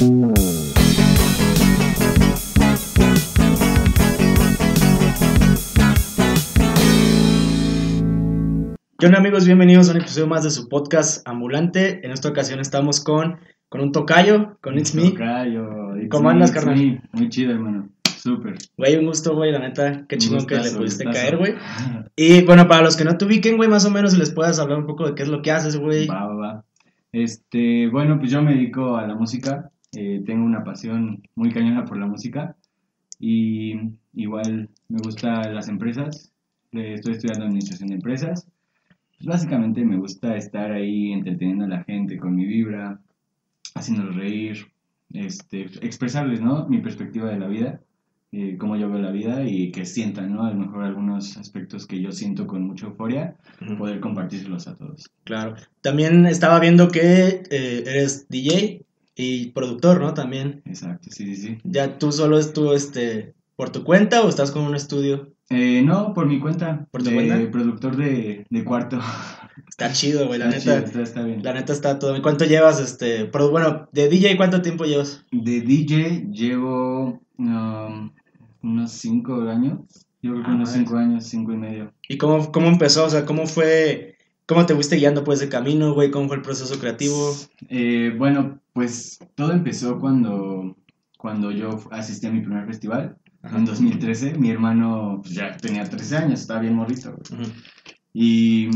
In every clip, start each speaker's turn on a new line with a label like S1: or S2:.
S1: ¿Qué onda amigos? Bienvenidos a un episodio más de su podcast ambulante. En esta ocasión estamos con, con un tocayo, con It's Me.
S2: Tocayo, it's
S1: ¿Cómo
S2: me,
S1: andas, carnal?
S2: me. Muy chido, hermano. Súper.
S1: Güey, un gusto, güey, la neta. Qué chingón que le pudiste
S2: gustazo.
S1: caer, güey. Y bueno, para los que no te ubiquen, güey, más o menos, si les puedas hablar un poco de qué es lo que haces, güey.
S2: Va, va, va. Este, bueno, pues yo me dedico a la música. Eh, tengo una pasión muy cañona por la música. Y igual me gustan las empresas. eh, estoy estudiando administración de empresas. Pues básicamente me gusta estar ahí entreteniendo a la gente con mi vibra, haciéndolos reír, este, expresarles, ¿no? Mi perspectiva de la vida, eh, cómo yo veo la vida y que sientan, ¿no? A lo mejor algunos aspectos que yo siento con mucha euforia,
S1: Ujú,
S2: poder compartírselos a todos.
S1: Claro. También estaba viendo que eh, eres DJ y productor, ¿no? También.
S2: Exacto, sí, sí, sí.
S1: ¿Ya tú solo es tú, este, por tu cuenta o estás con un estudio?
S2: Eh, no, por mi cuenta.
S1: ¿Por tu
S2: de
S1: cuenta?
S2: productor de, de cuarto.
S1: Está chido, güey, la
S2: Está chido,
S1: neta.
S2: está, está bien.
S1: La neta está todo. ¿Cuánto llevas, este, pero bueno, de DJ cuánto tiempo llevas?
S2: De DJ llevo um, unos cinco años. Yo creo que
S1: Ah,
S2: unos
S1: madre.
S2: cinco años, cinco y medio.
S1: ¿Y cómo, cómo empezó? O sea, ¿cómo fue, cómo te fuiste guiando pues de camino, güey? ¿Cómo fue el proceso creativo?
S2: Eh, bueno, pues todo empezó cuando, cuando yo asistí a mi primer festival. En 2013, mi hermano pues, ya tenía 13 años, estaba bien morrito. Y,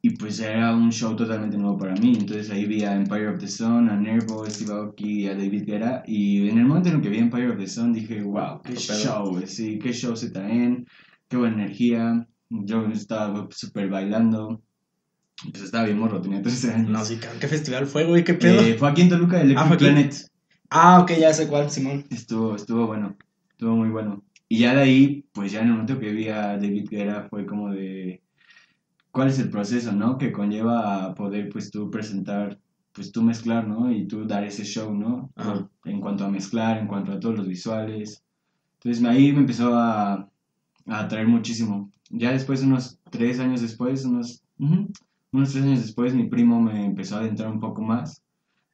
S2: y pues era un show totalmente nuevo para mí. Entonces ahí vi a Empire of the Sun, a Nervo, a Steve Aoki, a David Guerra. Y en el momento en el que vi Empire of the Sun dije, wow, qué
S1: pedo.
S2: show, sí, qué show se traen, qué buena energía. Yo estaba súper bailando. Pues estaba bien morro, tenía 13 años.
S1: No, sí, cabrón, ¿qué festival fue, güey? ¿Qué pedo?
S2: Eh, fue aquí en Toluca, Electric
S1: Ah, aquí.
S2: Planet.
S1: Ah, ok, ya sé cuál, Simón.
S2: Estuvo, estuvo bueno, estuvo muy bueno. Y ya de ahí, pues ya en el momento que vi a David Guerra fue como de, ¿cuál es el proceso, no? Que conlleva a poder, pues tú presentar, pues tú mezclar, ¿no? Y tú dar ese show, ¿no?
S1: Ajá.
S2: En cuanto a mezclar, en cuanto a todos los visuales. Entonces ahí me empezó a, a atraer muchísimo. Ya después, unos tres años después, unos, unos tres años después, mi primo me empezó a adentrar un poco más.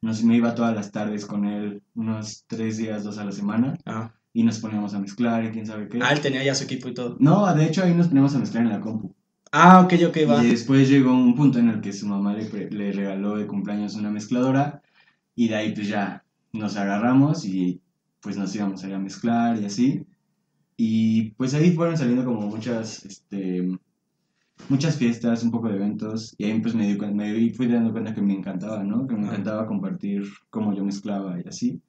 S2: Nos, me iba todas las tardes con él, unos tres días, dos a la semana,
S1: Ajá.
S2: y nos poníamos a mezclar y quién sabe qué.
S1: Ah, él tenía ya su equipo y todo.
S2: No, de hecho ahí nos poníamos a mezclar en la compu.
S1: Ah, ok, ok, va.
S2: Y después llegó un punto en el que su mamá le, le regaló de cumpleaños una mezcladora, y de ahí pues ya nos agarramos y pues nos íbamos a ir a mezclar y así. Y pues ahí fueron saliendo como muchas, este, muchas fiestas, un poco de eventos, y ahí pues me, di, me di- fui dando cuenta que me encantaba, ¿no? Que me encantaba compartir cómo yo mezclaba y así.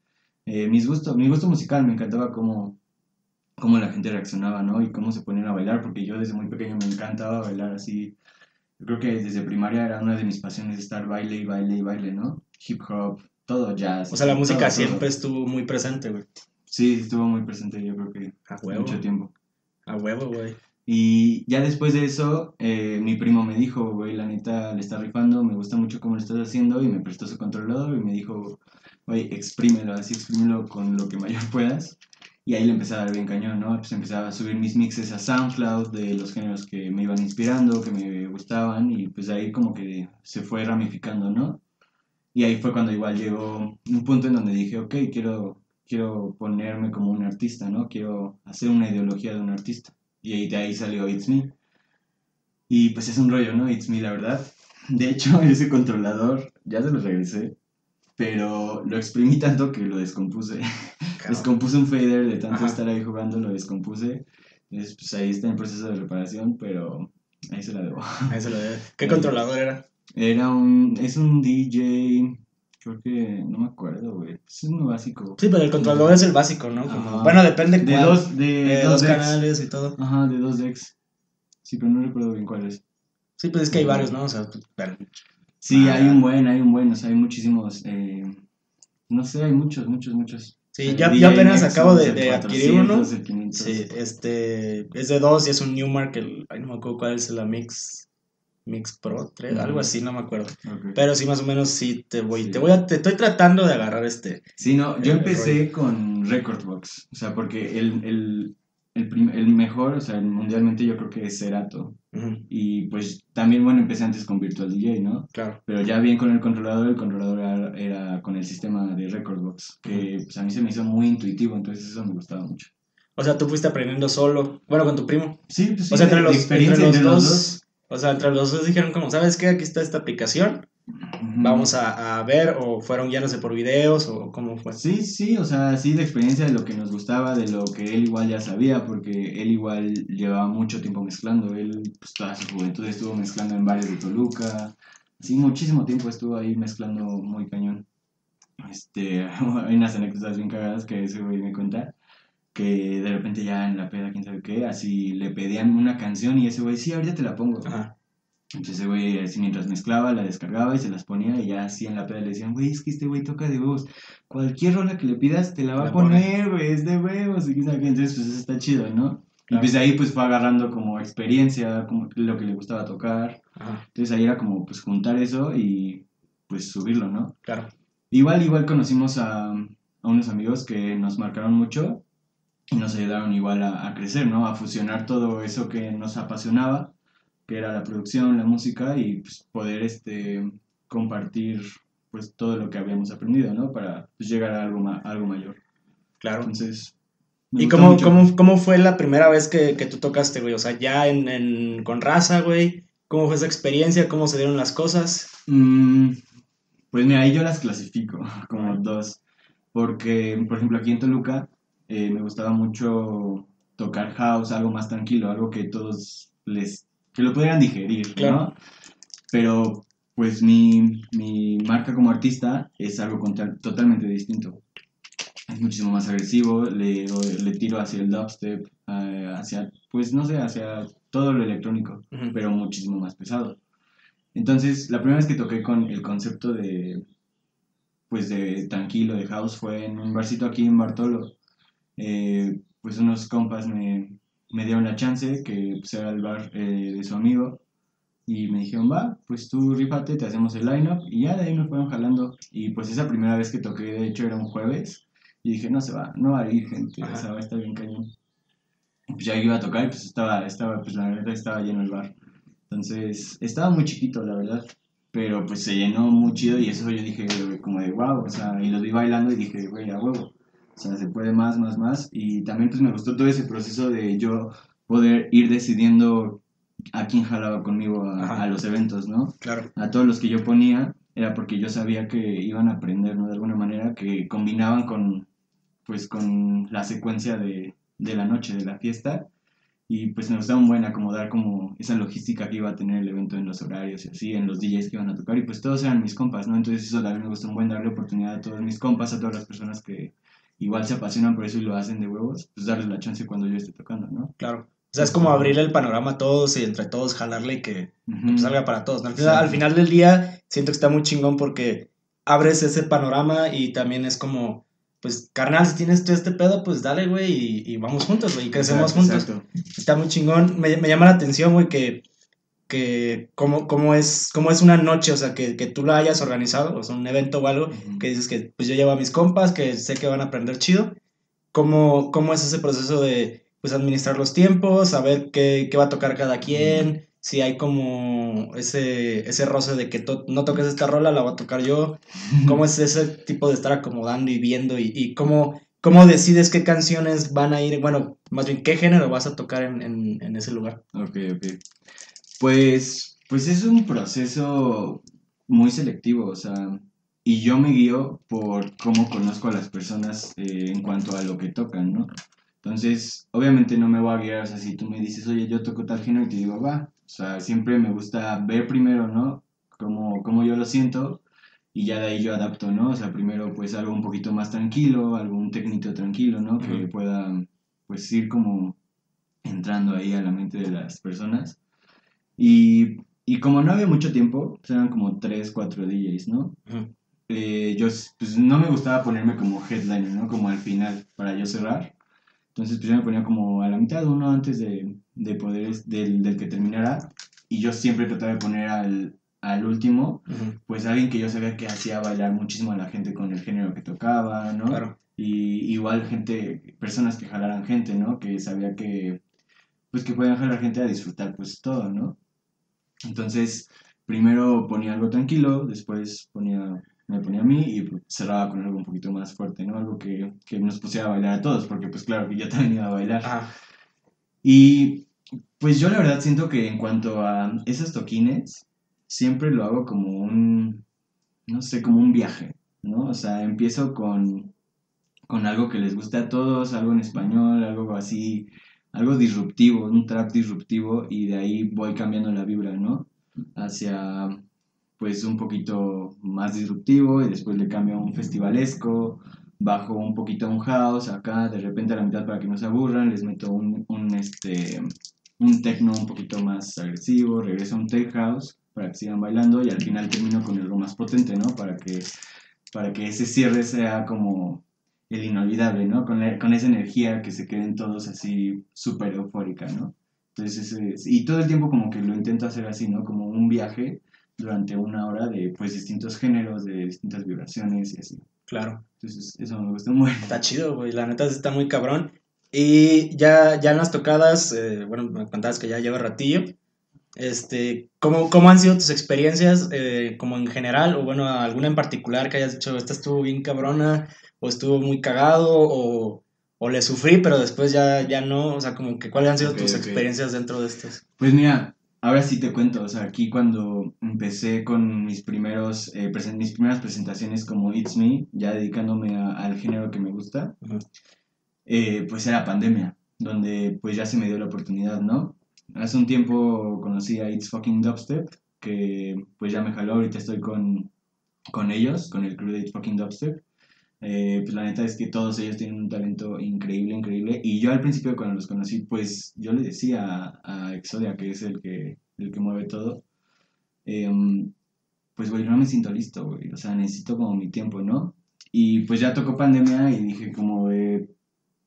S2: Eh, mis gustos, mi gusto musical, me encantaba cómo, cómo la gente reaccionaba, ¿no? Y cómo se ponían a bailar, porque yo desde muy pequeño me encantaba bailar así. Yo creo que desde primaria era una de mis pasiones estar baile y baile y baile, ¿no? Hip hop, todo jazz.
S1: O sea, la
S2: todo,
S1: música
S2: todo.
S1: siempre estuvo muy presente, güey.
S2: Sí, estuvo muy presente, yo creo que
S1: A huevo.
S2: mucho tiempo.
S1: A huevo, güey.
S2: Y ya después de eso, eh, mi primo me dijo, güey, la neta le está rifando, me gusta mucho cómo lo estás haciendo, y me prestó su controlador y me dijo, güey, exprímelo, así exprímelo con lo que mayor puedas. Y ahí le empecé a dar bien cañón, ¿no? Pues empecé a subir mis mixes a SoundCloud de los géneros que me iban inspirando, que me gustaban, y pues ahí como que se fue ramificando, ¿no? Y ahí fue cuando igual llegó un punto en donde dije, ok, quiero, quiero ponerme como un artista, ¿no? Quiero hacer una ideología de un artista. Y de ahí salió It's Me. Y pues es un rollo, ¿no? It's Me, la verdad. De hecho, ese controlador ya se lo regresé, pero lo exprimí tanto que lo descompuse. Descompuse un fader de tanto
S1: Ajá.
S2: estar ahí jugando, lo descompuse. Entonces, pues ahí está en proceso de reparación, pero ahí se la debo.
S1: Ahí se lo debe. ¿Qué controlador era?
S2: Era un. Es un DJ. Creo que. No me acuerdo, güey. Es uno básico.
S1: Sí, pero el controlador es el básico, ¿no? Como- bueno, depende
S2: De
S1: cuál.
S2: dos, de,
S1: Eh,
S2: dos
S1: canales y todo.
S2: Ajá, de dos decks. Sí, pero no recuerdo bien cuál es.
S1: Sí, pues es que hay varios, ¿no? O sea, pues, bueno.
S2: Sí,
S1: Ah,
S2: hay
S1: ya.
S2: un buen, hay un buen. O sea, hay muchísimos. eh, no sé, hay muchos, muchos, muchos.
S1: Sí,
S2: DJ
S1: yo apenas acabo de, de adquirir uno.
S2: 400, el 500.
S1: Sí, este es de dos y es un Newmark, el, ay, no me acuerdo cuál es la Mix Mix Pro 3,
S2: Ujú.
S1: algo así, no me acuerdo. Pero sí, más o menos sí te voy,
S2: Sí.
S1: te voy a, te estoy tratando de agarrar este.
S2: Sí, no, yo empecé con Recordbox, o sea, porque el, el, el, el mejor, o sea, mundialmente yo creo que es Serato. Y pues también, bueno, empecé antes con Virtual DJ, ¿no?
S1: Claro.
S2: Pero ya bien con el controlador, el controlador era, con el sistema de Recordbox, que pues, a mí se me hizo muy intuitivo, entonces eso me gustaba mucho.
S1: O sea, tú fuiste aprendiendo solo, bueno, con tu primo.
S2: Sí, pues sí,
S1: o sea,
S2: de-
S1: entre
S2: de
S1: los,
S2: experiencia
S1: entre los
S2: entre los
S1: dos, o sea, entre los dos dijeron como, ¿sabes qué? Aquí está esta aplicación, vamos a, a ver, o fueron guiándose por videos, o cómo fue.
S2: Sí, sí, o sea, sí, de experiencia de lo que nos gustaba, de lo que él igual ya sabía, porque él igual llevaba mucho tiempo mezclando, él pues toda su juventud estuvo mezclando en bares de Toluca, sí, muchísimo tiempo estuvo ahí mezclando muy cañón. Este, hay unas anécdotas bien cagadas que ese güey me cuenta, que de repente ya en la peda, quién sabe qué, así le pedían una canción y ese güey, sí, ahorita te la pongo.
S1: Ajá.
S2: Entonces ese güey, así mientras mezclaba, la descargaba y se las ponía y ya así en la peda le decían, güey, es que este güey toca de huevos. Cualquier rola que le pidas te la va
S1: La
S2: a poner, güey, es de huevos. Y quién sabe qué. Entonces, pues eso está chido, ¿no? Y
S1: Claro.
S2: pues ahí pues fue agarrando como experiencia, como lo que le gustaba tocar.
S1: Ajá,
S2: Entonces ahí era como pues juntar eso y pues subirlo, ¿no?
S1: claro.
S2: Igual, igual conocimos a, a unos amigos que nos marcaron mucho y nos ayudaron igual a, a crecer, ¿no? A fusionar todo eso que nos apasionaba, que era la producción, la música y pues, poder este, compartir pues todo lo que habíamos aprendido, ¿no? Para pues, llegar a algo, ma- algo mayor.
S1: Claro.
S2: Entonces...
S1: ¿Y cómo, cómo, cómo fue la primera vez que, que tú tocaste, güey? O sea, ya en, en- con raza, güey. ¿Cómo fue esa experiencia? ¿Cómo se dieron las cosas?
S2: Mm, pues mira, ahí yo las clasifico como dos. Porque, por ejemplo, aquí en Toluca eh, me gustaba mucho tocar house, algo más tranquilo, algo que todos les, que lo pudieran digerir. Pero, pues mi, mi marca como artista es algo contra- totalmente distinto. Es muchísimo más agresivo, le, le tiro hacia el dubstep, eh, hacia, pues no sé, hacia todo lo electrónico pero muchísimo más pesado. Entonces, la primera vez que toqué con el concepto de, pues de tranquilo, de house, fue en un barcito aquí en Bartolo. Eh, pues unos compas me, me dieron la chance, que pues, era el bar eh, de su amigo, y me dijeron, va, pues tú rifate, te hacemos el line-up, y ya de ahí me fueron jalando. Y pues esa primera vez que toqué, de hecho, era un jueves, y dije, no se va, no va a ir gente,
S1: Ajá.
S2: o sea, va a estar bien cañón. Pues ya iba a tocar, y pues estaba, estaba, pues la verdad estaba lleno el bar. Entonces, estaba muy chiquito, la verdad. Pero pues se llenó muy chido y eso yo dije como de wow, o sea, y los vi bailando y dije, güey, a huevo. O sea, se puede más, más, más. Y también pues me gustó todo ese proceso de yo poder ir decidiendo a quién jalaba conmigo a, a los eventos, ¿no?
S1: Claro.
S2: A todos los que yo ponía era porque yo sabía que iban a aprender, ¿no? De alguna manera, que combinaban con, pues, con la secuencia de, de la noche, de la fiesta. Y pues me gustaba un buen acomodar como esa logística que iba a tener el evento en los horarios y así, en los DJs que iban a tocar. Y pues todos eran mis compas, ¿no? Entonces eso también me gustó un buen darle oportunidad a todos mis compas, a todas las personas que igual se apasionan por eso y lo hacen de huevos, pues darles la chance cuando yo esté tocando, ¿no?
S1: Claro. O sea, es como abrirle el panorama a todos y entre todos jalarle y que
S2: Ujú.
S1: pues, salga para todos. ¿no? Al, final,
S2: Sí.
S1: al final del día, siento que está muy chingón porque abres ese panorama y también es como, pues, carnal, si tienes tú este pedo, pues dale, güey, y, y vamos juntos, güey, y crecemos
S2: Exacto,
S1: juntos.
S2: exacto.
S1: Está muy chingón. Me, me llama la atención, güey, que, que cómo, cómo, es, cómo es una noche, o sea, que, que tú la hayas organizado, o sea, un evento o algo,
S2: Ujú.
S1: que dices que pues yo llevo a mis compas, que sé que van a aprender chido. ¿Cómo, cómo es ese proceso de pues administrar los tiempos, saber qué, qué va a tocar cada quien? Si hay como ese, ese roce de que to- no toques esta rola, la voy a tocar yo. ¿Cómo es ese tipo de estar acomodando y viendo? Y, y cómo, cómo decides qué canciones van a ir, bueno, más bien qué género vas a tocar en, en, en ese lugar?
S2: Ok, ok. Pues, pues es un proceso muy selectivo, o sea, y yo me guío por cómo conozco a las personas eh, en cuanto a lo que tocan, ¿no? Entonces, obviamente no me voy a guiar, o sea, si tú me dices, oye, yo toco tal género y te digo, va, o sea, siempre me gusta ver primero, ¿no? Cómo, cómo yo lo siento y ya de ahí yo adapto, ¿no? O sea, primero pues algo un poquito más tranquilo, algún técnico tranquilo, ¿no? Que pueda pues ir como entrando ahí a la mente de las personas. Y, y como no había mucho tiempo, pues, eran como 3, 4 DJs, ¿no? Eh, yo pues no me gustaba ponerme como headliner, ¿no? Como al final, para yo cerrar. Entonces pues yo me ponía como a la mitad, uno antes de, de poder, del, del que terminara. Y yo siempre trataba de poner al, al último, pues alguien que yo sabía que hacía bailar muchísimo a la gente con el género que tocaba, ¿no?
S1: Claro.
S2: Y igual gente, personas que jalaran gente, ¿no? Que sabía que, pues que podían jalar gente a disfrutar pues todo, ¿no? Entonces, primero ponía algo tranquilo, después ponía me ponía a mí y pues, cerraba con algo un poquito más fuerte, ¿no? Algo que, que nos pusiera a bailar a todos, porque pues claro que yo también iba a bailar.
S1: Ah,
S2: Y pues yo la verdad siento que en cuanto a esos toquines, siempre lo hago como un, no sé, como un viaje, ¿no? O sea, empiezo con, con algo que les guste a todos, algo en español, algo así, algo disruptivo, un trap disruptivo, y de ahí voy cambiando la vibra, ¿no? Hacia, pues, un poquito más disruptivo, y después le cambio a un festivalesco, bajo un poquito a un house, acá, de repente a la mitad para que no se aburran, les meto un, un este, un techno un poquito más agresivo, regreso a un tech house para que sigan bailando y al final termino con algo más potente, ¿no? Para que, para que ese cierre sea como el inolvidable, ¿no? Con, la- con esa energía que se queden todos así súper eufórica, ¿no? Entonces, ese es- y todo el tiempo como que lo intento hacer así, ¿no? Como un viaje durante una hora de pues distintos géneros, de distintas vibraciones y así.
S1: claro.
S2: Entonces, eso me gusta mucho.
S1: Está chido, güey. La neta está muy cabrón. Y ya, ya en las tocadas, eh, bueno, me contabas que ya lleva ratillo. Este, ¿cómo, cómo han sido tus experiencias, eh, como en general, o bueno, alguna en particular que hayas dicho, esta estuvo bien cabrona, o estuvo muy cagado, o, o le sufrí, pero después ya, ya no? O sea, como que cuáles han sido tus experiencias dentro de estas.
S2: Pues mira, ahora sí te cuento, o sea, aquí cuando empecé con mis primeros, eh, mis primeras presentaciones como It's Me, ya dedicándome a- al género que me gusta, eh, pues era pandemia, donde pues ya se me dio la oportunidad, ¿no? Hace un tiempo conocí a It's Fucking Dubstep, que pues ya me jaló, ahorita estoy con, con ellos, con el crew de It's Fucking Dubstep. Eh, pues la neta es que todos ellos tienen un talento increíble, increíble. Y yo al principio cuando los conocí, pues yo le decía a, a Exodia, que es el que, el que mueve todo, em, pues güey, no me siento listo, güey. O sea, necesito como mi tiempo, ¿no? Y pues ya tocó pandemia y dije como de,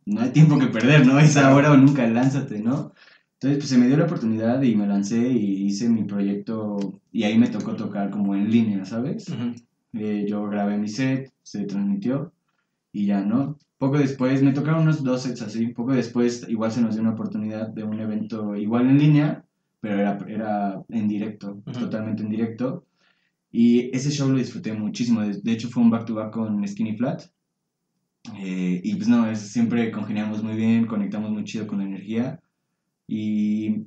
S2: no hay tiempo que perder, ¿no? Es ahora o nunca, lánzate, ¿no? Entonces, pues se me dio la oportunidad y me lancé y hice mi proyecto y ahí me tocó tocar como en línea, ¿sabes?
S1: Ujú.
S2: Eh, yo grabé mi set, se transmitió y ya, ¿no? Poco después, me tocaron unos dos sets así, poco después igual se nos dio una oportunidad de un evento igual en línea, pero era, era en directo,
S1: Ujú.
S2: totalmente en directo. Y ese show lo disfruté muchísimo, de, hecho fue un back-to-back con Skinny Flat. Eh, y pues no, es, siempre congeniamos muy bien, conectamos muy chido con la energía. Y,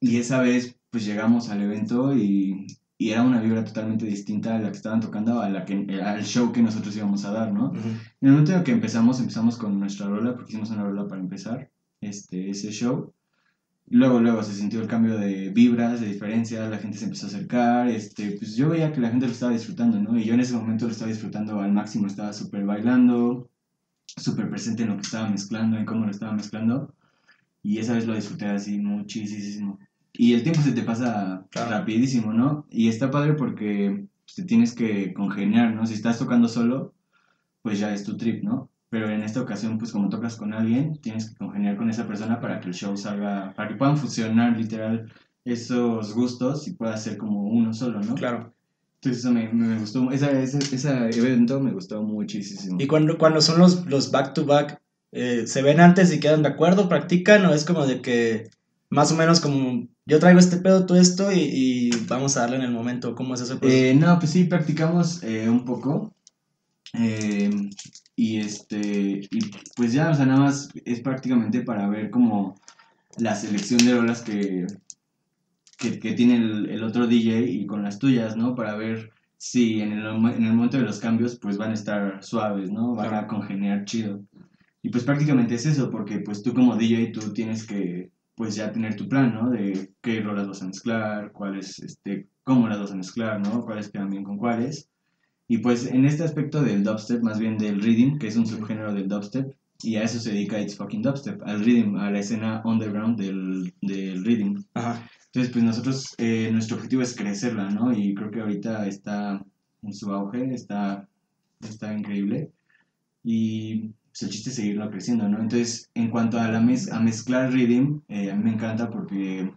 S2: y esa vez pues llegamos al evento y, y era una vibra totalmente distinta a la que estaban tocando, a la que, al show que nosotros íbamos a dar, ¿no?
S1: Ujú.
S2: En el momento en que empezamos, empezamos con nuestra rola, porque hicimos una rola para empezar este, ese show. Luego, luego se sintió el cambio de vibras, de diferencias, la gente se empezó a acercar, este, pues yo veía que la gente lo estaba disfrutando, ¿no? Y yo en ese momento lo estaba disfrutando al máximo, estaba súper bailando, súper presente en lo que estaba mezclando, en cómo lo estaba mezclando. Y esa vez lo disfruté así muchísimo. Y el tiempo se te pasa
S1: Claro.
S2: rapidísimo, ¿no? Y está padre porque te tienes que congeniar, ¿no? Si estás tocando solo, pues ya es tu trip, ¿no? Pero en esta ocasión, pues como tocas con alguien, tienes que congeniar con esa persona para que el show salga, para que puedan fusionar literal esos gustos y pueda ser como uno solo, ¿no?
S1: Claro.
S2: Entonces eso me, me gustó, ese, ese evento me gustó muchísimo.
S1: Y cuando, cuando son los, los back to back, eh, ¿se ven antes y quedan de acuerdo? ¿Practican? ¿O es como de que más o menos como yo traigo este pedo, tú esto y, y vamos a darle en el momento? ¿Cómo es proceso?
S2: Eh, no, pues sí, practicamos eh, un poco. Eh, y este, y pues ya, o sea, nada más es prácticamente para ver como la selección de rolas que, que, que tiene el, el otro DJ y con las tuyas, ¿no? Para ver si en el, en el momento de los cambios pues van a estar suaves, ¿no? Van a congeniar chido. Y pues prácticamente es eso, porque pues tú como DJ tú tienes que pues ya tener tu plan, ¿no? De qué rolas vas a mezclar, cuáles, este, cómo las vas a mezclar, ¿no? Cuáles quedan bien con cuáles. Y pues en este aspecto del dubstep, más bien del rhythm, que es un subgénero del dubstep, y a eso se dedica It's Fucking Dubstep, al rhythm, a la escena underground del, del rhythm.
S1: Ajá.
S2: Entonces, pues nosotros, eh, nuestro objetivo es crecerla, ¿no? Y creo que ahorita está en su auge, está, está increíble. Y pues, el chiste es seguirlo creciendo, ¿no? Entonces, en cuanto a, la mez a mezclar rhythm, eh, a mí me encanta porque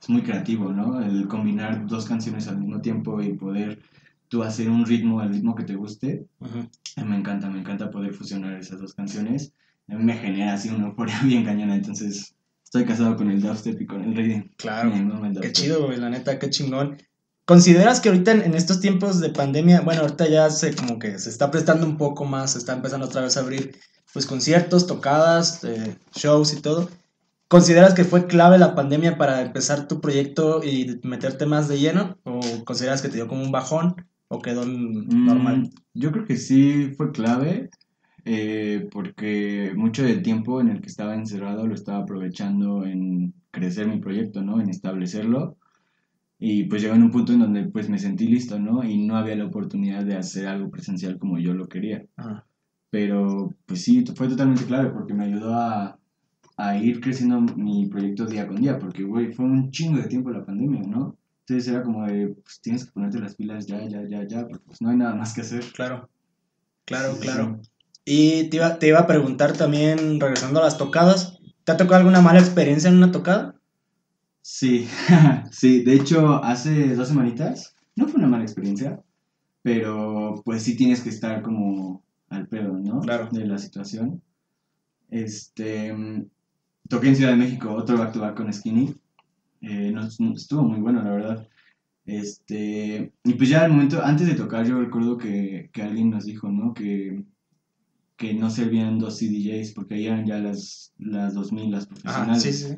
S2: es muy creativo, ¿no? El combinar dos canciones al mismo tiempo y poder tú hacer un ritmo al ritmo que te guste,
S1: Ujú.
S2: a mí me encanta, me encanta poder fusionar esas dos canciones. A mí me genera así una euforia bien cañona, entonces estoy casado con el dubstep y con el rhythm.
S1: Claro. Qué
S2: dubstep.
S1: chido, güey, la neta, qué chingón. ¿Consideras que ahorita en, estos tiempos de pandemia, bueno, ahorita ya se como que se está prestando un poco más, se está empezando otra vez a abrir pues conciertos, tocadas, eh, shows y todo. ¿Consideras que fue clave la pandemia para empezar tu proyecto y meterte más de lleno? ¿O consideras que te dio como un bajón o quedó normal? Mm,
S2: yo creo que sí fue clave eh, porque mucho del tiempo en el que estaba encerrado lo estaba aprovechando en crecer mi proyecto, ¿no? En establecerlo y pues llegó en un punto en donde pues me sentí listo, ¿no? Y no había la oportunidad de hacer algo presencial como yo lo quería. Pero pues sí, fue totalmente clave porque me ayudó a, a, ir creciendo mi proyecto día con día, porque, güey, fue un chingo de tiempo la pandemia, ¿no? Entonces era como de, pues tienes que ponerte las pilas ya, ya, ya, ya, porque pues no hay nada más que hacer.
S1: Claro, claro, claro. Y te iba, te iba a preguntar también, regresando a las tocadas, ¿te ha tocado alguna mala experiencia en una tocada?
S2: Sí, sí, de hecho, hace dos semanitas, no fue una mala experiencia, pero pues sí tienes que estar como al pedo, ¿no?
S1: Claro.
S2: De la situación. Este, toqué en Ciudad de México otro back to back con Skinny. Eh, estuvo muy bueno, la verdad. Este, y pues ya al momento, antes de tocar, yo recuerdo que, que alguien nos dijo, ¿no? Que, que no servían dos CDJs porque ahí eran ya las, las 2000, las profesionales. sí, sí.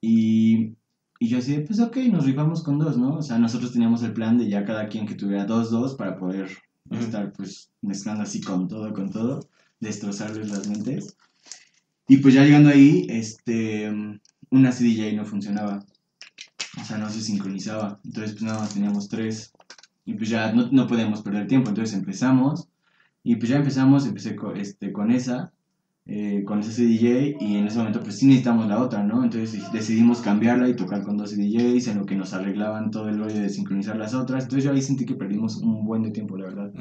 S2: Y, y yo así, pues ok, nos rifamos con dos, ¿no? O sea, nosotros teníamos el plan de ya cada quien que tuviera dos, dos para poder estar pues mezclando así con todo, con todo, destrozarles las mentes. Y pues ya llegando ahí, este, una CDJ no funcionaba. O sea, no se sincronizaba. Entonces pues nada más teníamos tres. Y pues ya no, no podíamos perder tiempo. Entonces empezamos. Y pues ya empezamos, empecé con, este, con esa. Eh, con ese DJ y en ese momento pues sí necesitamos la otra, ¿no? Entonces decidimos cambiarla y tocar con dos DJs en lo que nos arreglaban todo el rollo de sincronizar las otras. Entonces yo ahí sentí que perdimos un buen de tiempo, la verdad.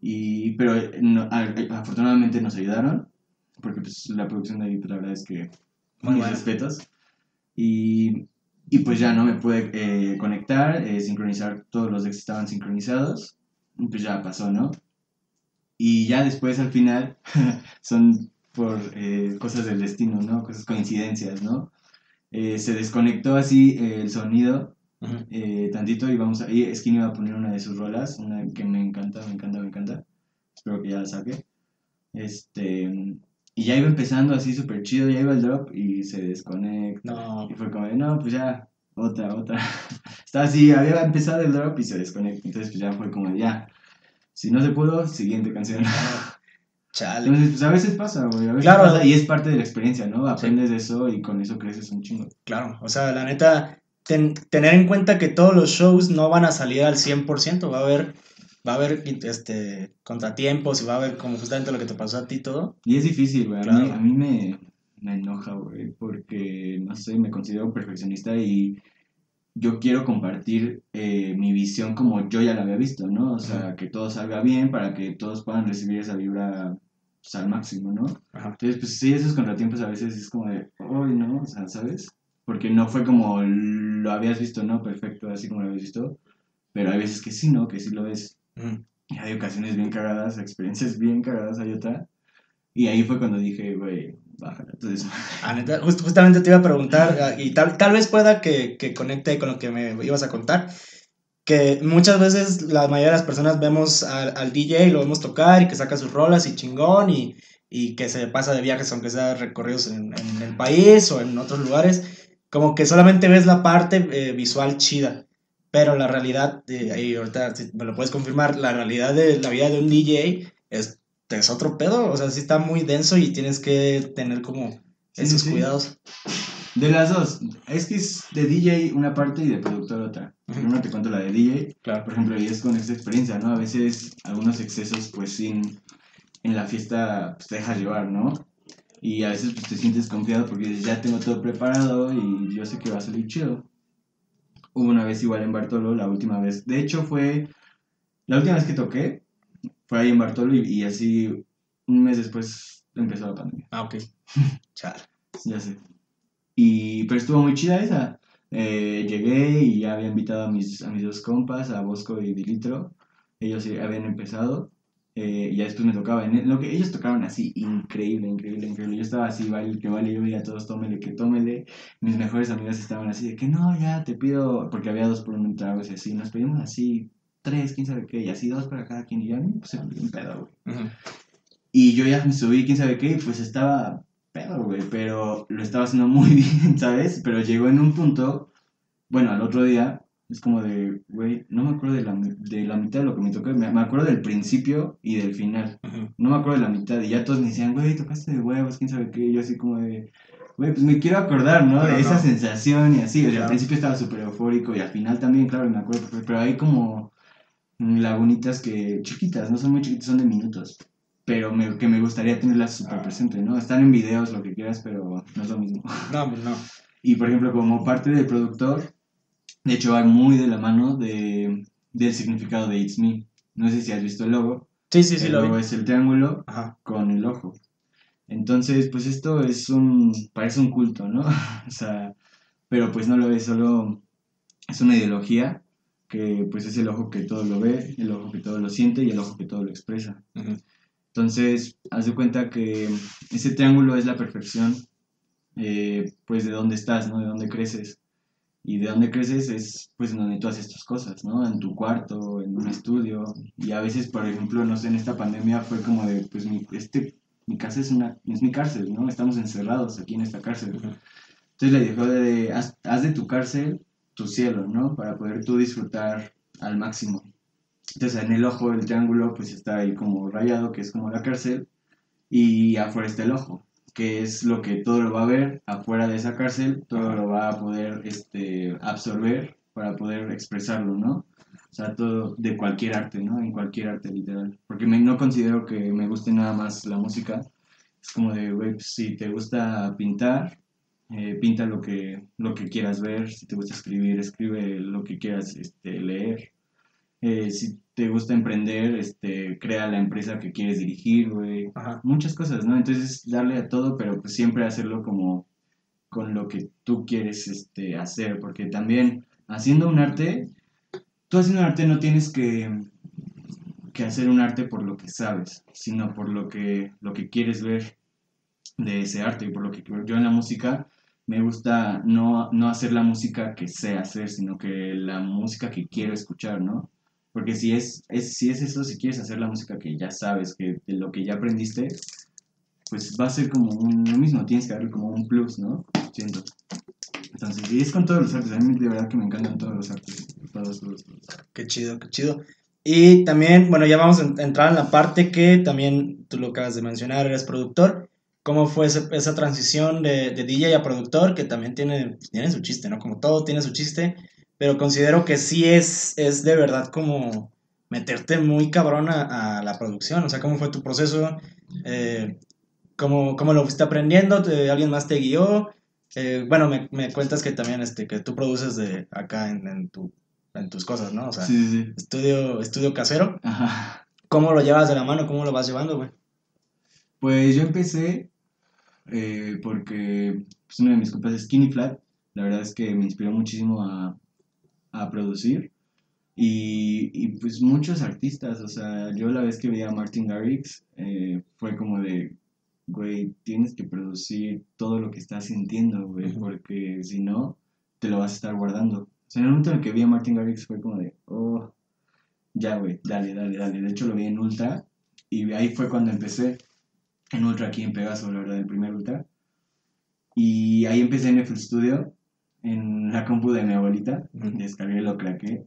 S2: y, pero afortunadamente nos ayudaron porque pues la producción de ahí pues, la verdad es que muy respetos. Y, y, pues ya no me pude eh, conectar, eh, sincronizar todos los decks estaban sincronizados. Y pues ya pasó, ¿no? Y ya después al final son por eh, cosas del destino, ¿no? Cosas coincidencias, ¿no? Eh, se desconectó así eh, el sonido tantito y vamos a... Y Skinny iba a poner una de sus rolas, una que me encanta, me encanta, me encanta. Espero que ya la saque. Este... Y ya iba empezando así súper chido, ya iba el drop y se desconecta. Y fue como, no, pues ya, otra, otra. Estaba así, había empezado el drop y se desconecta. Entonces pues ya fue como, ya, si no se pudo, siguiente canción. Chale. Entonces, pues a veces pasa, güey. A veces claro. Pasa y es parte de la experiencia, ¿no? Aprendes de eso y con eso creces un chingo.
S1: Claro, o sea, la neta, tener en cuenta que todos los shows no van a salir al 100%, va a haber va a haber este contratiempos y va a haber como justamente lo que te pasó a ti todo.
S2: Y es difícil, güey. A, mí, me, me enoja, güey, porque, no sé, me considero perfeccionista y yo quiero compartir eh, mi visión como yo ya la había visto, ¿no? O sea, que todo salga bien para que todos puedan recibir esa vibra pues, al máximo, ¿no? Entonces, pues sí, esos contratiempos a veces es como de, ¡ay, no! O sea, ¿sabes? Porque no fue como lo habías visto, ¿no? Perfecto, así como lo habías visto. Pero hay veces que sí, ¿no? Que sí lo ves. Y hay ocasiones bien cagadas, experiencias bien cagadas, hay otra. Y ahí fue cuando dije, güey, entonces,
S1: ah, justamente te iba a preguntar, ah, y tal, tal vez pueda que, que, conecte con lo que me ibas a contar, que muchas veces la mayoría de las personas vemos al, al DJ, lo vemos tocar y que saca sus rolas y chingón y, y que se pasa de viajes aunque sea recorridos en, en, el país o en otros lugares, como que solamente ves la parte eh, visual chida. Pero la realidad, eh, y ahorita me lo puedes confirmar, la realidad de la vida de un DJ es es otro pedo, o sea, sí está muy denso y tienes que tener como esos cuidados.
S2: De las dos, es que es de DJ una parte y de productor otra. Primero te cuento la de DJ, claro. por ejemplo, y es con esta experiencia, ¿no? A veces algunos excesos, pues sin, en la fiesta pues, te dejas llevar, ¿no? Y a veces pues, te sientes confiado porque ya tengo todo preparado y yo sé que va a salir chido. Hubo una vez igual en Bartolo, la última vez. De hecho fue la última vez que toqué, fue ahí en Bartolo y, así un mes después empezó la pandemia.
S1: Ah, ok. Char.
S2: Ya sé. Y, pero estuvo muy chida esa. Eh, llegué y ya había invitado a mis, a mis dos compas, a Bosco y Dilitro. Ellos habían empezado. Eh, y ya después me tocaba. En lo que ellos tocaron así, increíble, increíble, increíble. Yo estaba así, vale, que vale, yo veía a todos, tómele, que tómele. Mis mejores amigas estaban así de que no, ya te pido, porque había dos por un trago y así. Nos pedimos así tres, quién sabe qué, y así dos para cada quien. Y ya, pues se me un pedo, güey. Y yo ya me subí, quién sabe qué, y pues estaba pedo, güey, pero lo estaba haciendo muy bien, ¿sabes? Pero llegó en un punto, bueno, al otro día, es como de, güey, no me acuerdo de la, de la mitad de lo que me tocó, me, me acuerdo del principio y del final, no me acuerdo de la mitad, y ya todos me decían, güey, tocaste de huevos, quién sabe qué, y yo así como de, güey, pues me quiero acordar, ¿no? de esa sensación y así, o sea, al principio estaba súper eufórico y al final también, claro, me acuerdo, pero hay como lagunitas que, chiquitas, no son muy chiquitas, son de minutos, pero me, que me gustaría tenerlas súper presente, ¿no? Están en videos, lo que quieras, pero no es lo mismo.
S1: No, pues no.
S2: Y por ejemplo, como parte del productor, de hecho, va muy de la mano de, del significado de It's Me. No sé si has visto el logo.
S1: Sí, sí, sí,
S2: el
S1: lo
S2: logo
S1: vi.
S2: es el triángulo
S1: Ajá.
S2: con el ojo. Entonces, pues esto es un, parece un culto, ¿no? o sea, pero pues no lo es, solo es una ideología que pues es el ojo que todo lo ve, el ojo que todo lo siente y el ojo que todo lo expresa. Entonces, haz de cuenta que ese triángulo es la perfección, eh, pues de dónde estás, ¿no? De dónde creces. Y de dónde creces es, pues, en donde tú haces tus cosas, ¿no? En tu cuarto, en un estudio. Y a veces, por ejemplo, no sé, en esta pandemia fue como de, pues, mi, este, mi casa es, una, es mi cárcel, ¿no? Estamos encerrados aquí en esta cárcel. Entonces le dijo de, haz, haz de tu cárcel tu cielo, ¿no? Para poder tú disfrutar al máximo. Entonces en el ojo del triángulo pues está ahí como rayado, que es como la cárcel, y afuera está el ojo, que es lo que todo lo va a ver, afuera de esa cárcel, todo lo va a poder este, absorber para poder expresarlo, ¿no? O sea, todo de cualquier arte, ¿no? En cualquier arte literal. Porque me- no considero que me guste nada más la música. Es como de, güey, pues, si te gusta pintar, eh, pinta lo que, lo que quieras ver, si te gusta escribir, escribe lo que quieras este, leer. Eh, si te gusta emprender, este, crea la empresa que quieres dirigir, güey. Muchas cosas, ¿no? Entonces, darle a todo, pero pues siempre hacerlo como con lo que tú quieres este, hacer, porque también haciendo un arte, tú haciendo un arte no tienes que, que hacer un arte por lo que sabes, sino por lo que, lo que quieres ver de ese arte y por lo que yo en la música me gusta no, no hacer la música que sé hacer, sino que la música que quiero escuchar, ¿no? Porque si es, es, si es eso, si quieres hacer la música que ya sabes, que de lo que ya aprendiste, pues va a ser como un, lo mismo, tienes que darle como un plus, ¿no? Siento. Entonces, y es con todos los artes, a mí de verdad que me encantan todos los artes, todos, todos, todos.
S1: Qué chido, qué chido. Y también, bueno, ya vamos a en- entrar en la parte que también tú lo acabas de mencionar, eres productor. ¿Cómo fue ese- esa transición de, de DJ a productor? Que también tiene, tiene su chiste, ¿no? Como todo tiene su chiste, pero considero que sí es, es de verdad como meterte muy cabrón a, a la producción. O sea, ¿cómo fue tu proceso? Eh, ¿cómo, cómo lo fuiste aprendiendo? ¿Te- ¿Alguien más te guió? Eh, bueno, me, me cuentas que también este, que tú produces de acá en, en, tu, en tus cosas, ¿no? O sea,
S2: Sí, sí, sí.
S1: estudio, estudio casero.
S2: Ajá.
S1: ¿Cómo lo llevas de la mano? ¿Cómo lo vas llevando, güey?
S2: Pues yo empecé eh, porque pues, uno de mis compas es Skinny Flat. La verdad es que me inspiró muchísimo a, a producir. Y, y, pues muchos artistas, o sea, yo la vez que vi a Martin Garrix eh, fue como de, güey, tienes que producir todo lo que estás sintiendo, güey, porque si no, te lo vas a estar guardando. O sea, en el momento en el que vi a Martin Garrix fue como de, oh, ya, güey, dale, dale, dale. De hecho, lo vi en Ultra y ahí fue cuando empecé en Ultra aquí en Pegaso, la verdad, el primer Ultra. Y ahí empecé en FL Studio, en la compu de mi abuelita,
S1: Ujú.
S2: descargué, lo craqué.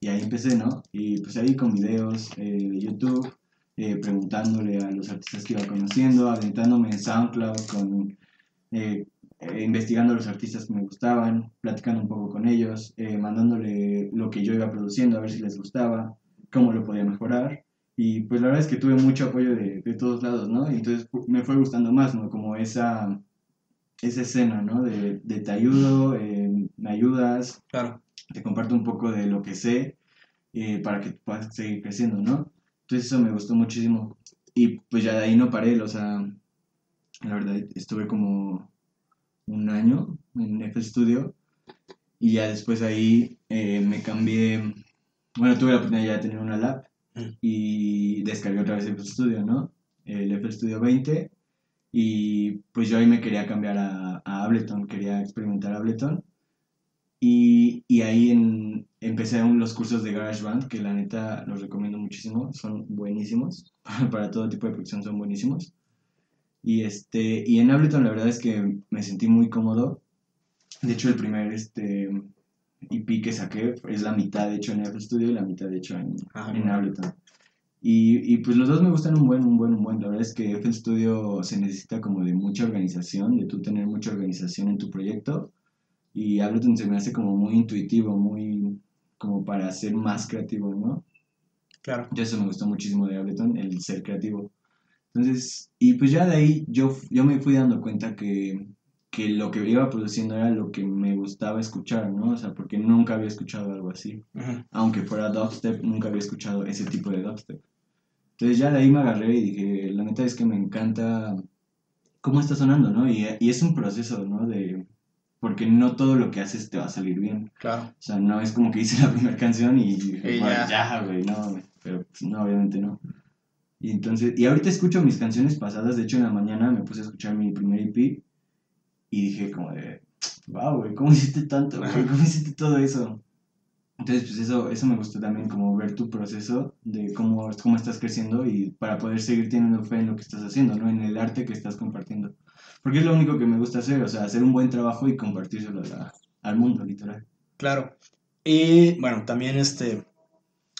S2: Y ahí empecé, ¿no? Y pues ahí con videos eh, de YouTube, eh, preguntándole a los artistas que iba conociendo, aventándome en SoundCloud, con, eh, eh, investigando a los artistas que me gustaban, platicando un poco con ellos, eh, mandándole lo que yo iba produciendo a ver si les gustaba, cómo lo podía mejorar. Y pues la verdad es que tuve mucho apoyo de, de todos lados, ¿no? Y entonces me fue gustando más, ¿no? Como esa, esa escena, ¿no? De, de te ayudo, eh, me ayudas,
S1: Claro.
S2: te comparto un poco de lo que sé eh, para que puedas seguir creciendo, ¿no? Entonces eso me gustó muchísimo. Y pues ya de ahí no paré, o sea, la verdad estuve como un año en FL Studio y ya después ahí eh, me cambié, bueno, tuve la oportunidad ya de tener una lab. Y descargué otra vez el Studio, ¿no? El FL Studio 20 y pues yo ahí me quería cambiar a, Ableton, quería experimentar Ableton y, y ahí en, empecé los cursos de GarageBand, que la neta los recomiendo muchísimo, son buenísimos, para todo tipo de producción son buenísimos. Y, este, y en Ableton la verdad es que me sentí muy cómodo. De hecho, el primer este, EP que saqué es la mitad hecho en FL Studio y la mitad hecho en,
S1: Ah,
S2: en. Ableton. Y, y pues los dos me gustan un buen, un buen, un buen. La verdad es que FL Studio se necesita como de mucha organización, de tú tener mucha organización en tu proyecto. Y Ableton se me hace como muy intuitivo, muy como para ser más creativo, ¿no?
S1: Claro.
S2: Yo eso me gustó muchísimo de Ableton, el ser creativo. Entonces, y pues ya de ahí yo, yo me fui dando cuenta que, que lo que iba produciendo era lo que me gustaba escuchar, ¿no? O sea, porque nunca había escuchado algo así. Aunque fuera dubstep, nunca había escuchado ese tipo de dubstep. Entonces ya de ahí me agarré y dije, la neta es que me encanta cómo está sonando, ¿no? Y, y es un proceso, ¿no? De, porque no todo lo que haces te va a salir bien.
S1: Claro.
S2: O sea, no es como que hice la primera canción y dije, "Bueno,
S1: ya".
S2: güey, no. Pero pues, no, obviamente no. Y entonces, y ahorita escucho mis canciones pasadas, de hecho en la mañana me puse a escuchar mi primer EP y dije como de, wow, güey, ¿cómo hiciste tanto, güey? ¿Cómo hiciste todo eso? Entonces, pues eso, eso me gustó también, como ver tu proceso de cómo, cómo estás creciendo y para poder seguir teniendo fe en lo que estás haciendo, ¿no? En el arte que estás compartiendo. Porque es lo único que me gusta hacer, o sea, hacer un buen trabajo y compartírselo a al mundo, literal.
S1: Claro. Y bueno, también este.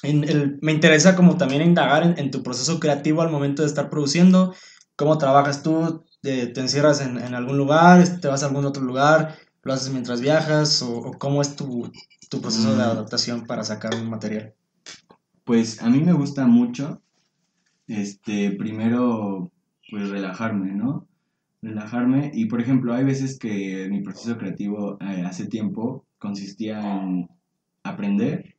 S1: en el- me interesa como también indagar en, en tu proceso creativo al momento de estar produciendo. ¿Cómo trabajas tú? ¿Te, te encierras en, en algún lugar? ¿Te vas a algún otro lugar? ¿Lo haces mientras viajas? ¿O, o cómo es tu, tu proceso de
S2: Mm.
S1: adaptación para sacar un material?
S2: Pues a mí me gusta mucho, este, primero, pues relajarme, ¿no? Relajarme y, por ejemplo, hay veces que mi proceso creativo eh, hace tiempo consistía en aprender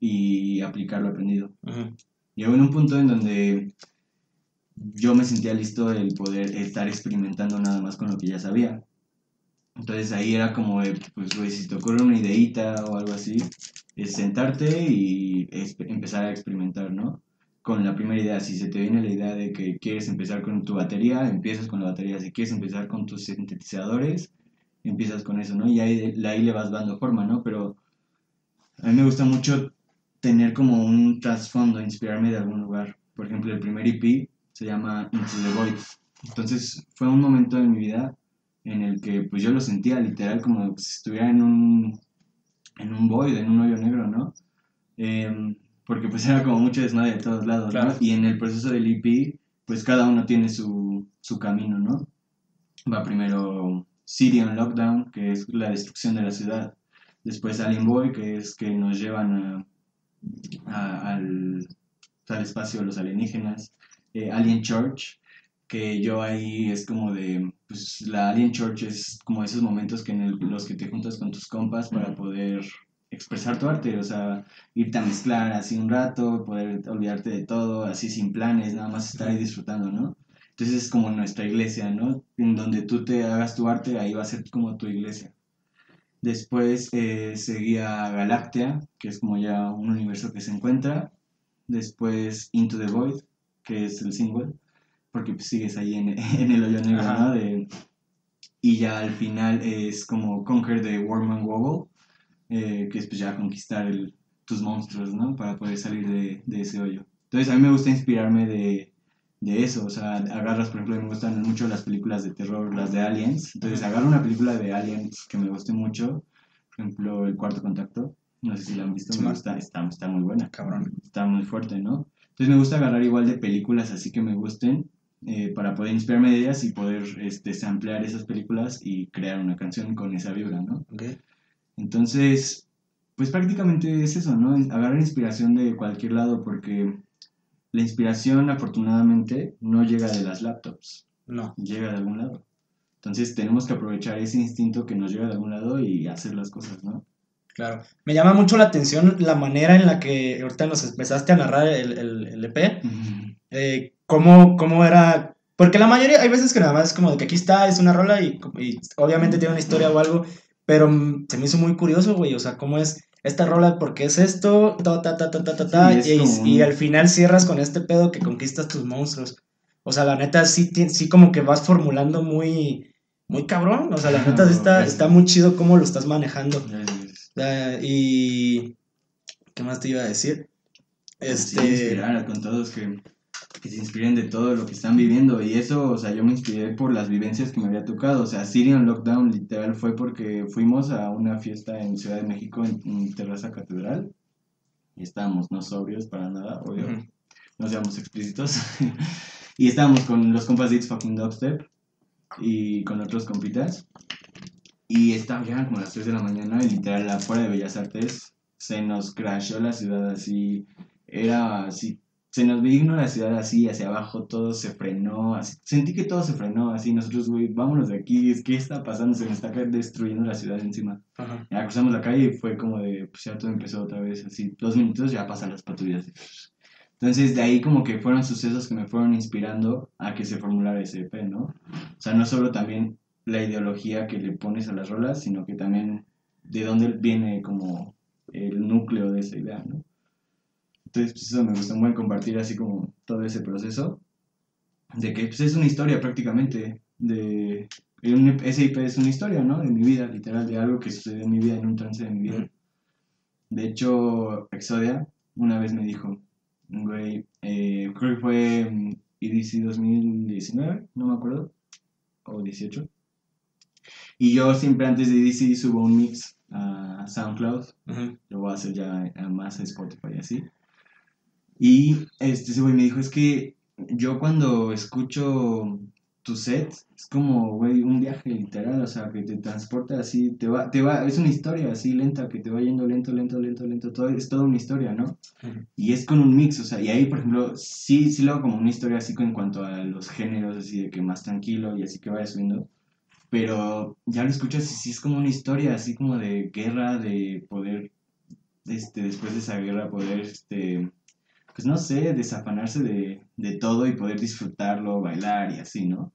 S2: y aplicar lo aprendido.
S1: Ujú.
S2: Llegó en un punto en donde yo me sentía listo el poder estar experimentando nada más con lo que ya sabía. Entonces ahí era como pues, güey, si te ocurre una ideita o algo así, es sentarte y empezar a experimentar, ¿no? Con la primera idea, si se te viene la idea de que quieres empezar con tu batería, empiezas con la batería. Si quieres empezar con tus sintetizadores, empiezas con eso, ¿no? Y ahí, ahí le vas dando forma, ¿no? Pero a mí me gusta mucho tener como un trasfondo, inspirarme de algún lugar. Por ejemplo, el primer EP se llama Into the Void. Entonces fue un momento de mi vida en el que pues yo lo sentía literal como si estuviera en un, en un void, en un hoyo negro, ¿no? Em, porque pues era como mucho desmadre de todos lados,
S1: Claro.
S2: ¿no? Y en el proceso del EP, pues cada uno tiene su, su camino, ¿no? Va primero City on Lockdown, que es la destrucción de la ciudad. Después Alien Boy, que es que nos llevan a, a- al, al espacio los alienígenas. Eh, Alien Church, que yo ahí es como de, pues la Alien Church es como esos momentos que en el- los que te juntas con tus compas para poder expresar tu arte, o sea, irte a mezclar así un rato, poder olvidarte de todo, así sin planes, nada más estar ahí disfrutando, ¿no? Entonces es como nuestra iglesia, ¿no? En donde tú te hagas tu arte, ahí va a ser como tu iglesia. Después eh, seguía Galactea, que es como ya un universo que se encuentra. Después Into the Void, que es el single, porque pues sigues ahí en, en el hoyo negro,
S1: Ajá.
S2: ¿no? De- y ya al final es como Conquer the Worm and Wobble, eh, que es pues ya conquistar el- tus monstruos, ¿no? Para poder salir de, de ese hoyo. Entonces a mí me gusta inspirarme de, de eso, o sea, agarras, por ejemplo, me gustan mucho las películas de terror, las de Aliens, entonces agarro una película de Aliens que me guste mucho, por ejemplo, El Cuarto Contacto, no sé si la han visto,
S1: Sí,
S2: me gusta, está, está muy buena,
S1: Cabrón.
S2: está muy fuerte, ¿no? Entonces me gusta agarrar igual de películas así que me gusten eh, para poder inspirarme de ellas y poder este, samplear esas películas y crear una canción con esa vibra, ¿no?
S1: Ok.
S2: Entonces, pues prácticamente es eso, ¿no? Agarrar inspiración de cualquier lado porque la inspiración afortunadamente no llega de las laptops,
S1: No.
S2: llega de algún lado. Entonces tenemos que aprovechar ese instinto que nos llega de algún lado y hacer las cosas, ¿no?
S1: Claro. Me llama mucho la atención la manera en la que ahorita nos empezaste a narrar el, el, el EP. eh, cómo, cómo era. Porque la mayoría, hay veces que nada más es como de que aquí está, es una rola y, y obviamente tiene una historia o algo, pero se me hizo muy curioso, güey, o sea, cómo es esta rola porque es esto, ta, ta, ta, ta, ta, ta,
S2: Sí,
S1: y,
S2: como
S1: y al final cierras con este pedo que conquistas tus monstruos. O sea, la neta sí, sí como que vas formulando muy, muy cabrón. O sea, la neta está, está muy chido cómo lo estás manejando. Ah, y... ¿Qué más te iba a decir?
S2: Sí,
S1: Este...
S2: inspirar con todos que, que se inspiren de todo lo que están viviendo. Y eso, o sea, yo me inspiré por las vivencias que me había tocado. O sea, Syrian Lockdown literal fue porque fuimos a una fiesta en Ciudad de México, en, en Terraza Catedral. Y estábamos no sobrios para nada, obvio. No seamos explícitos. y estábamos con los compas de It's Fucking Dubstep y con otros compitas. Y estaba ya como las 3 de la mañana y literal afuera de Bellas Artes se nos crashó la ciudad así. Era así. Se nos vino la ciudad así hacia abajo, todo se frenó. Así. Sentí que todo se frenó así. Nosotros, güey, vámonos de aquí. ¿Qué está pasando? Se me está destruyendo la ciudad encima.
S1: Ajá.
S2: Ya cruzamos la calle y fue como de, pues ya todo empezó otra vez, así, dos minutos ya pasan las patrullas. Entonces de ahí como que fueron sucesos que me fueron inspirando a que se formulara ese EP, ¿no? O sea, no solo también la ideología que le pones a las rolas, sino que también de dónde viene como el núcleo de esa idea, ¿no? Entonces, pues eso me gusta muy compartir así como todo ese proceso, de que pues, es una historia prácticamente, de... un- ese IP es una historia, ¿no? De mi vida, literal, de algo que sucedió en mi vida, en un trance de mi vida. De hecho, Exodia una vez me dijo, güey, eh, creo que fue EDC 2019, no me acuerdo, o 18. Y yo siempre antes de EDC subo un mix a SoundCloud
S1: Ujú.
S2: lo voy a hacer ya a más a Spotify así. Y este ese güey me dijo, es que yo cuando escucho tu set, es como, güey, un viaje literal, o sea, que te transporta así, te va, te va, es una historia así lenta, que te va yendo lento, lento, lento, lento, todo, es toda una historia, ¿no? Y es con un mix, o sea, y ahí, por ejemplo, sí, sí lo hago como una historia así en cuanto a los géneros, así de que más tranquilo y así que vaya subiendo. Pero ya lo escuchas y sí es como una historia, así como de guerra, de poder, este, después de esa guerra, poder, este, pues no sé, desafanarse de, de todo y poder disfrutarlo, bailar y así, ¿no?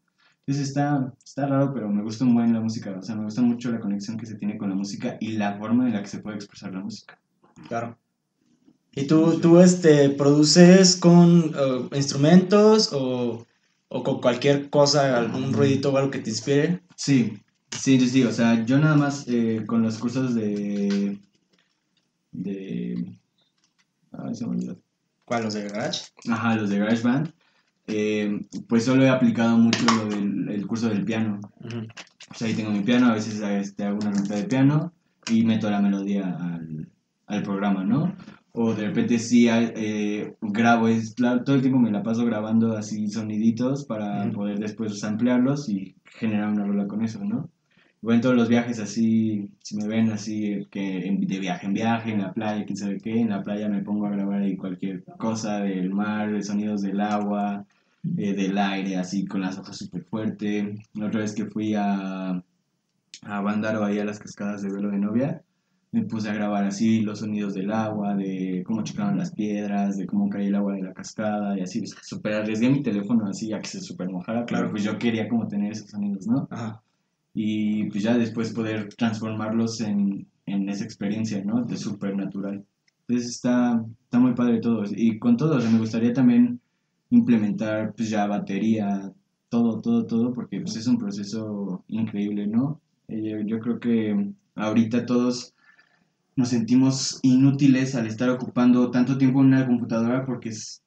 S2: Entonces está, está raro, pero me gusta buen la música, o sea, me gusta mucho la conexión que se tiene con la música y la forma en la que se puede expresar la música.
S1: Claro. ¿Y tú, tú este, produces con eh, instrumentos o, o con cualquier cosa, algún ruidito o algo que te inspire?
S2: Sí, sí, sí, sí, o sea, yo nada más eh, con los cursos de... de... Ay, se me olvidó.
S1: ¿Cuál, los de Garage?
S2: Ajá, los de GarageBand, eh, pues solo he aplicado mucho lo del el curso del piano. O sea, ahí tengo mi piano, a veces este, hago una nota de piano y meto la melodía al, al programa, ¿no? O de repente sí eh, grabo, es, todo el tiempo me la paso grabando así soniditos para poder después ampliarlos y generar una rola con eso, ¿no? Igual en todos los viajes así, si me ven así, que en- de viaje en viaje, en la playa, quién sabe qué, en la playa me pongo a grabar ahí cualquier cosa del mar, de sonidos del agua, eh, del aire, así con las hojas súper fuerte. La otra vez que fui a, a Bandaro, ahí a las cascadas de Velo de Novia, me puse a grabar así los sonidos del agua, de cómo chocaban las piedras, de cómo caía el agua de la cascada y así. Súper arriesgué mi teléfono así a que se súper mojara, claro, pues yo quería como tener esos sonidos, ¿no?
S1: Ajá.
S2: y pues ya después poder transformarlos en, en esa experiencia, ¿no? De súper natural. Entonces está, está muy padre todo. Y con todo, o sea, me gustaría también implementar pues ya batería, todo, todo, todo, porque pues es un proceso increíble, ¿no? Eh, yo, yo creo que ahorita todos nos sentimos inútiles al estar ocupando tanto tiempo en una computadora porque es,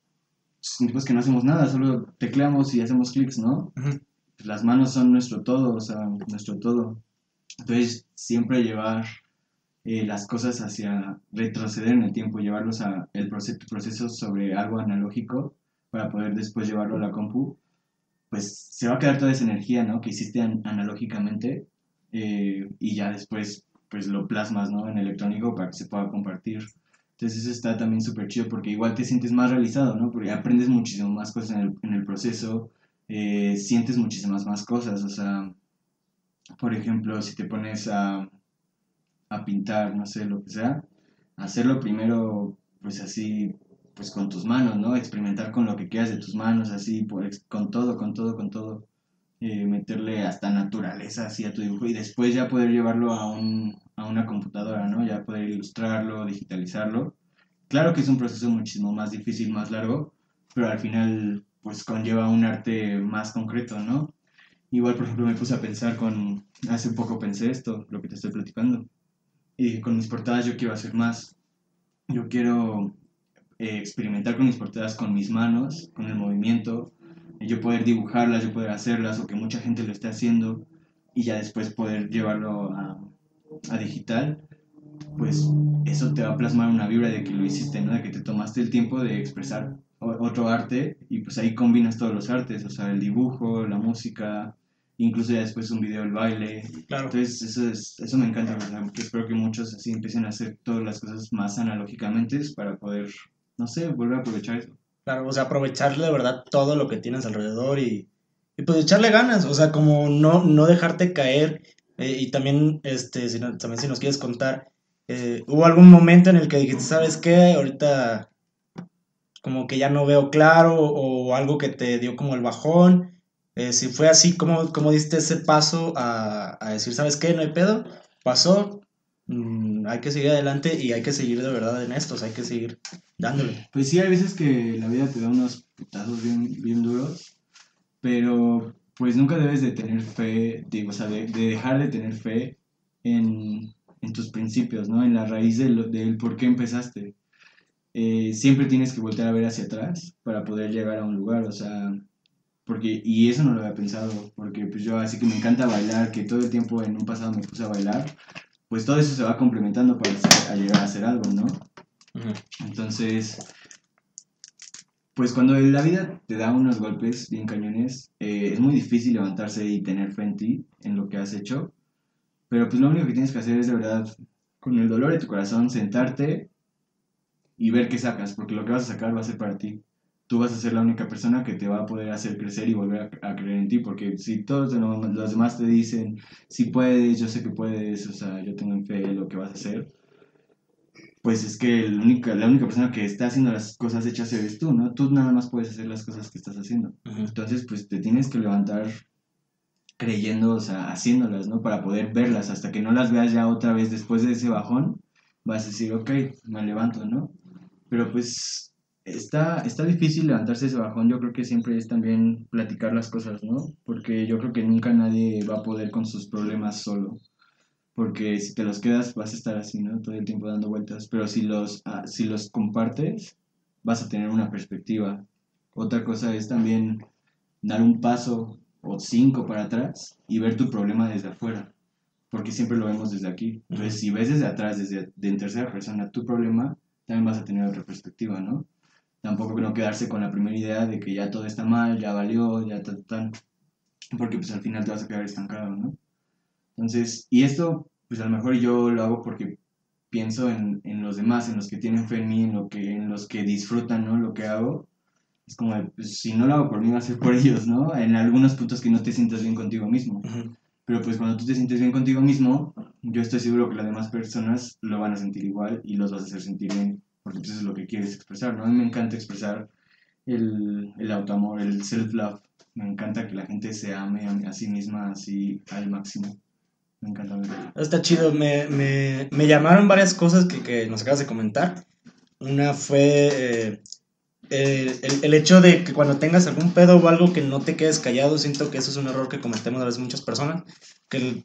S2: sentimos que no hacemos nada, solo tecleamos y hacemos clics, ¿no?
S1: Ujú.
S2: las manos son nuestro todo, o sea, nuestro todo. Entonces, siempre llevar eh, las cosas hacia retroceder en el tiempo, llevarlos a el proceso, proceso sobre algo analógico para poder después llevarlo a la compu, pues se va a quedar toda esa energía, ¿no? Que hiciste an- analógicamente eh, y ya después pues lo plasmas, ¿no? En electrónico para que se pueda compartir. Entonces eso está también súper chido porque igual te sientes más realizado, ¿no? Porque aprendes muchísimo más cosas en el, en el proceso, eh, sientes muchísimas más cosas. O sea, por ejemplo, si te pones a, a pintar, no sé, lo que sea, hacerlo primero, pues así, pues con tus manos, ¿no? Experimentar con lo que quieras de tus manos, así, ex- con todo, con todo, con todo. Eh, meterle hasta naturaleza así a tu dibujo y después ya poder llevarlo a, un, a una computadora, ¿no? Ya poder ilustrarlo, digitalizarlo. Claro que es un proceso muchísimo más difícil, más largo, pero al final pues conlleva un arte más concreto, ¿no? Igual, por ejemplo, me puse a pensar con, hace poco pensé esto, lo que te estoy platicando, y dije, con mis portadas yo quiero hacer más, yo quiero eh, experimentar con mis portadas con mis manos, con el movimiento, yo poder dibujarlas, yo poder hacerlas, o que mucha gente lo esté haciendo, y ya después poder llevarlo a, a digital, pues eso te va a plasmar una vibra de que lo hiciste, ¿no? De que te tomaste el tiempo de expresar otro arte y pues ahí combinas todos los artes, o sea, el dibujo, la música, incluso ya después un video, el baile. Claro. Entonces eso, es, eso me encanta, espero que muchos así empiecen a hacer todas las cosas más analógicamente para poder, no sé, volver a aprovechar eso.
S1: Claro, o sea, aprovechar de verdad todo lo que tienes alrededor y, y pues echarle ganas, o sea, como no, no dejarte caer eh, y también, este, si también si nos quieres contar, eh, ¿hubo algún momento en el que dijiste, sabes qué, ahorita como que ya no veo claro o algo que te dio como el bajón. Eh, si fue así, ¿cómo, cómo diste ese paso a, a, decir, sabes qué, no hay pedo? Pasó, mm, hay que seguir adelante y hay que seguir de verdad en estos, hay que seguir dándole.
S2: Pues sí, hay veces que la vida te da unos putazos bien, bien duros, pero pues nunca debes de tener fe, digo, o sea, de, dejar de tener fe en, en, tus principios, ¿no? En la raíz del, del por qué empezaste. Eh, siempre tienes que voltear a ver hacia atrás para poder llegar a un lugar, o sea, porque, y eso no lo había pensado, porque pues yo así que me encanta bailar, que todo el tiempo en un pasado me puse a bailar, pues todo eso se va complementando para llegar a hacer algo, ¿no? Entonces, pues cuando la vida te da unos golpes bien cañones, eh, es muy difícil levantarse y tener fe en ti, en lo que has hecho, pero pues lo único que tienes que hacer es de verdad, con el dolor de tu corazón, sentarte y ver qué sacas, porque lo que vas a sacar va a ser para ti. Tú vas a ser la única persona que te va a poder hacer crecer y volver a, creer en ti, porque si todos los demás te dicen, si puedes, yo sé que puedes, o sea, yo tengo en fe lo que vas a hacer, pues es que la única, la única persona que está haciendo las cosas hechas eres tú, ¿no? Tú nada más puedes hacer las cosas que estás haciendo. Entonces, pues te tienes que levantar creyendo, o sea, haciéndolas, ¿no? Para poder verlas, hasta que no las veas ya otra vez después de ese bajón, vas a decir, ok, me levanto, ¿no? Pero pues está, está difícil levantarse ese bajón. Yo creo que siempre es también platicar las cosas, ¿no? Porque yo creo que nunca nadie va a poder con sus problemas solo. Porque si te los quedas vas a estar así, ¿no? Todo el tiempo dando vueltas. Pero si los, ah, si los compartes, vas a tener una perspectiva. Otra cosa es también dar un paso o cinco para atrás y ver tu problema desde afuera. Porque siempre lo vemos desde aquí. Entonces, si ves desde atrás, desde de en tercera persona, tu problema, también vas a tener otra perspectiva, ¿no? Tampoco no quedarse con la primera idea de que ya todo está mal, ya valió, ya tal, tal, porque pues al final te vas a quedar estancado, ¿no? Entonces, y esto, pues a lo mejor yo lo hago porque pienso en, en los demás, en los que tienen fe en mí, en, lo que, en los que disfrutan, ¿no? Lo que hago. Es como, pues, si no lo hago por mí, va a ser por ellos, ¿no? En algunos puntos que no te sientas bien contigo mismo. Pero pues cuando tú te sientes bien contigo mismo, yo estoy seguro que las demás personas lo van a sentir igual y los vas a hacer sentir bien, porque eso es lo que quieres expresar, ¿no? A mí me encanta expresar el, el autoamor, el self-love. Me encanta que la gente se ame a, sí misma así al máximo. Me encanta.
S1: Está chido. Me, me, me llamaron varias cosas que, que, nos acabas de comentar. Una fue eh, el, el, hecho de que cuando tengas algún pedo o algo que no te quedes callado, siento que eso es un error que cometemos a veces muchas personas, que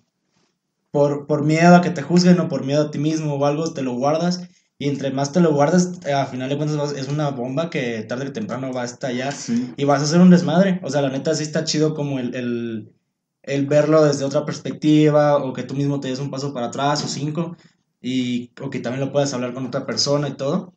S1: por, por miedo a que te juzguen o por miedo a ti mismo o algo, te lo guardas y entre más te lo guardas, eh, a final de cuentas es una bomba que tarde o temprano va a estallar y vas a hacer un desmadre. O sea, la neta sí está chido como el, el, el, verlo desde otra perspectiva o que tú mismo te des un paso para atrás o cinco y, o que también lo puedas hablar con otra persona y todo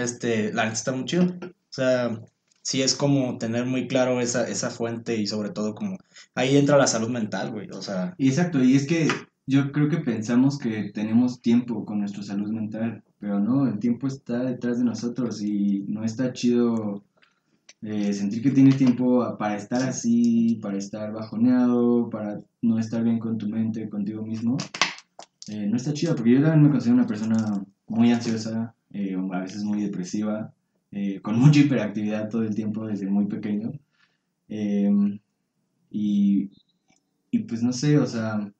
S1: este, la neta está muy chido. O sea, sí es como tener muy claro esa, esa fuente y sobre todo como ahí entra la salud mental, güey. O sea.
S2: Y exacto, y es que yo creo que pensamos que tenemos tiempo con nuestra salud mental, pero no, el tiempo está detrás de nosotros y no está chido eh, sentir que tienes tiempo para estar así, para estar bajoneado, para no estar bien con tu mente, contigo mismo. Eh, no está chido, porque yo también me considero una persona muy ansiosa, eh, a veces muy depresiva, con mucha hiperactividad todo el tiempo desde muy pequeño. Y, y pues no sé, o sea,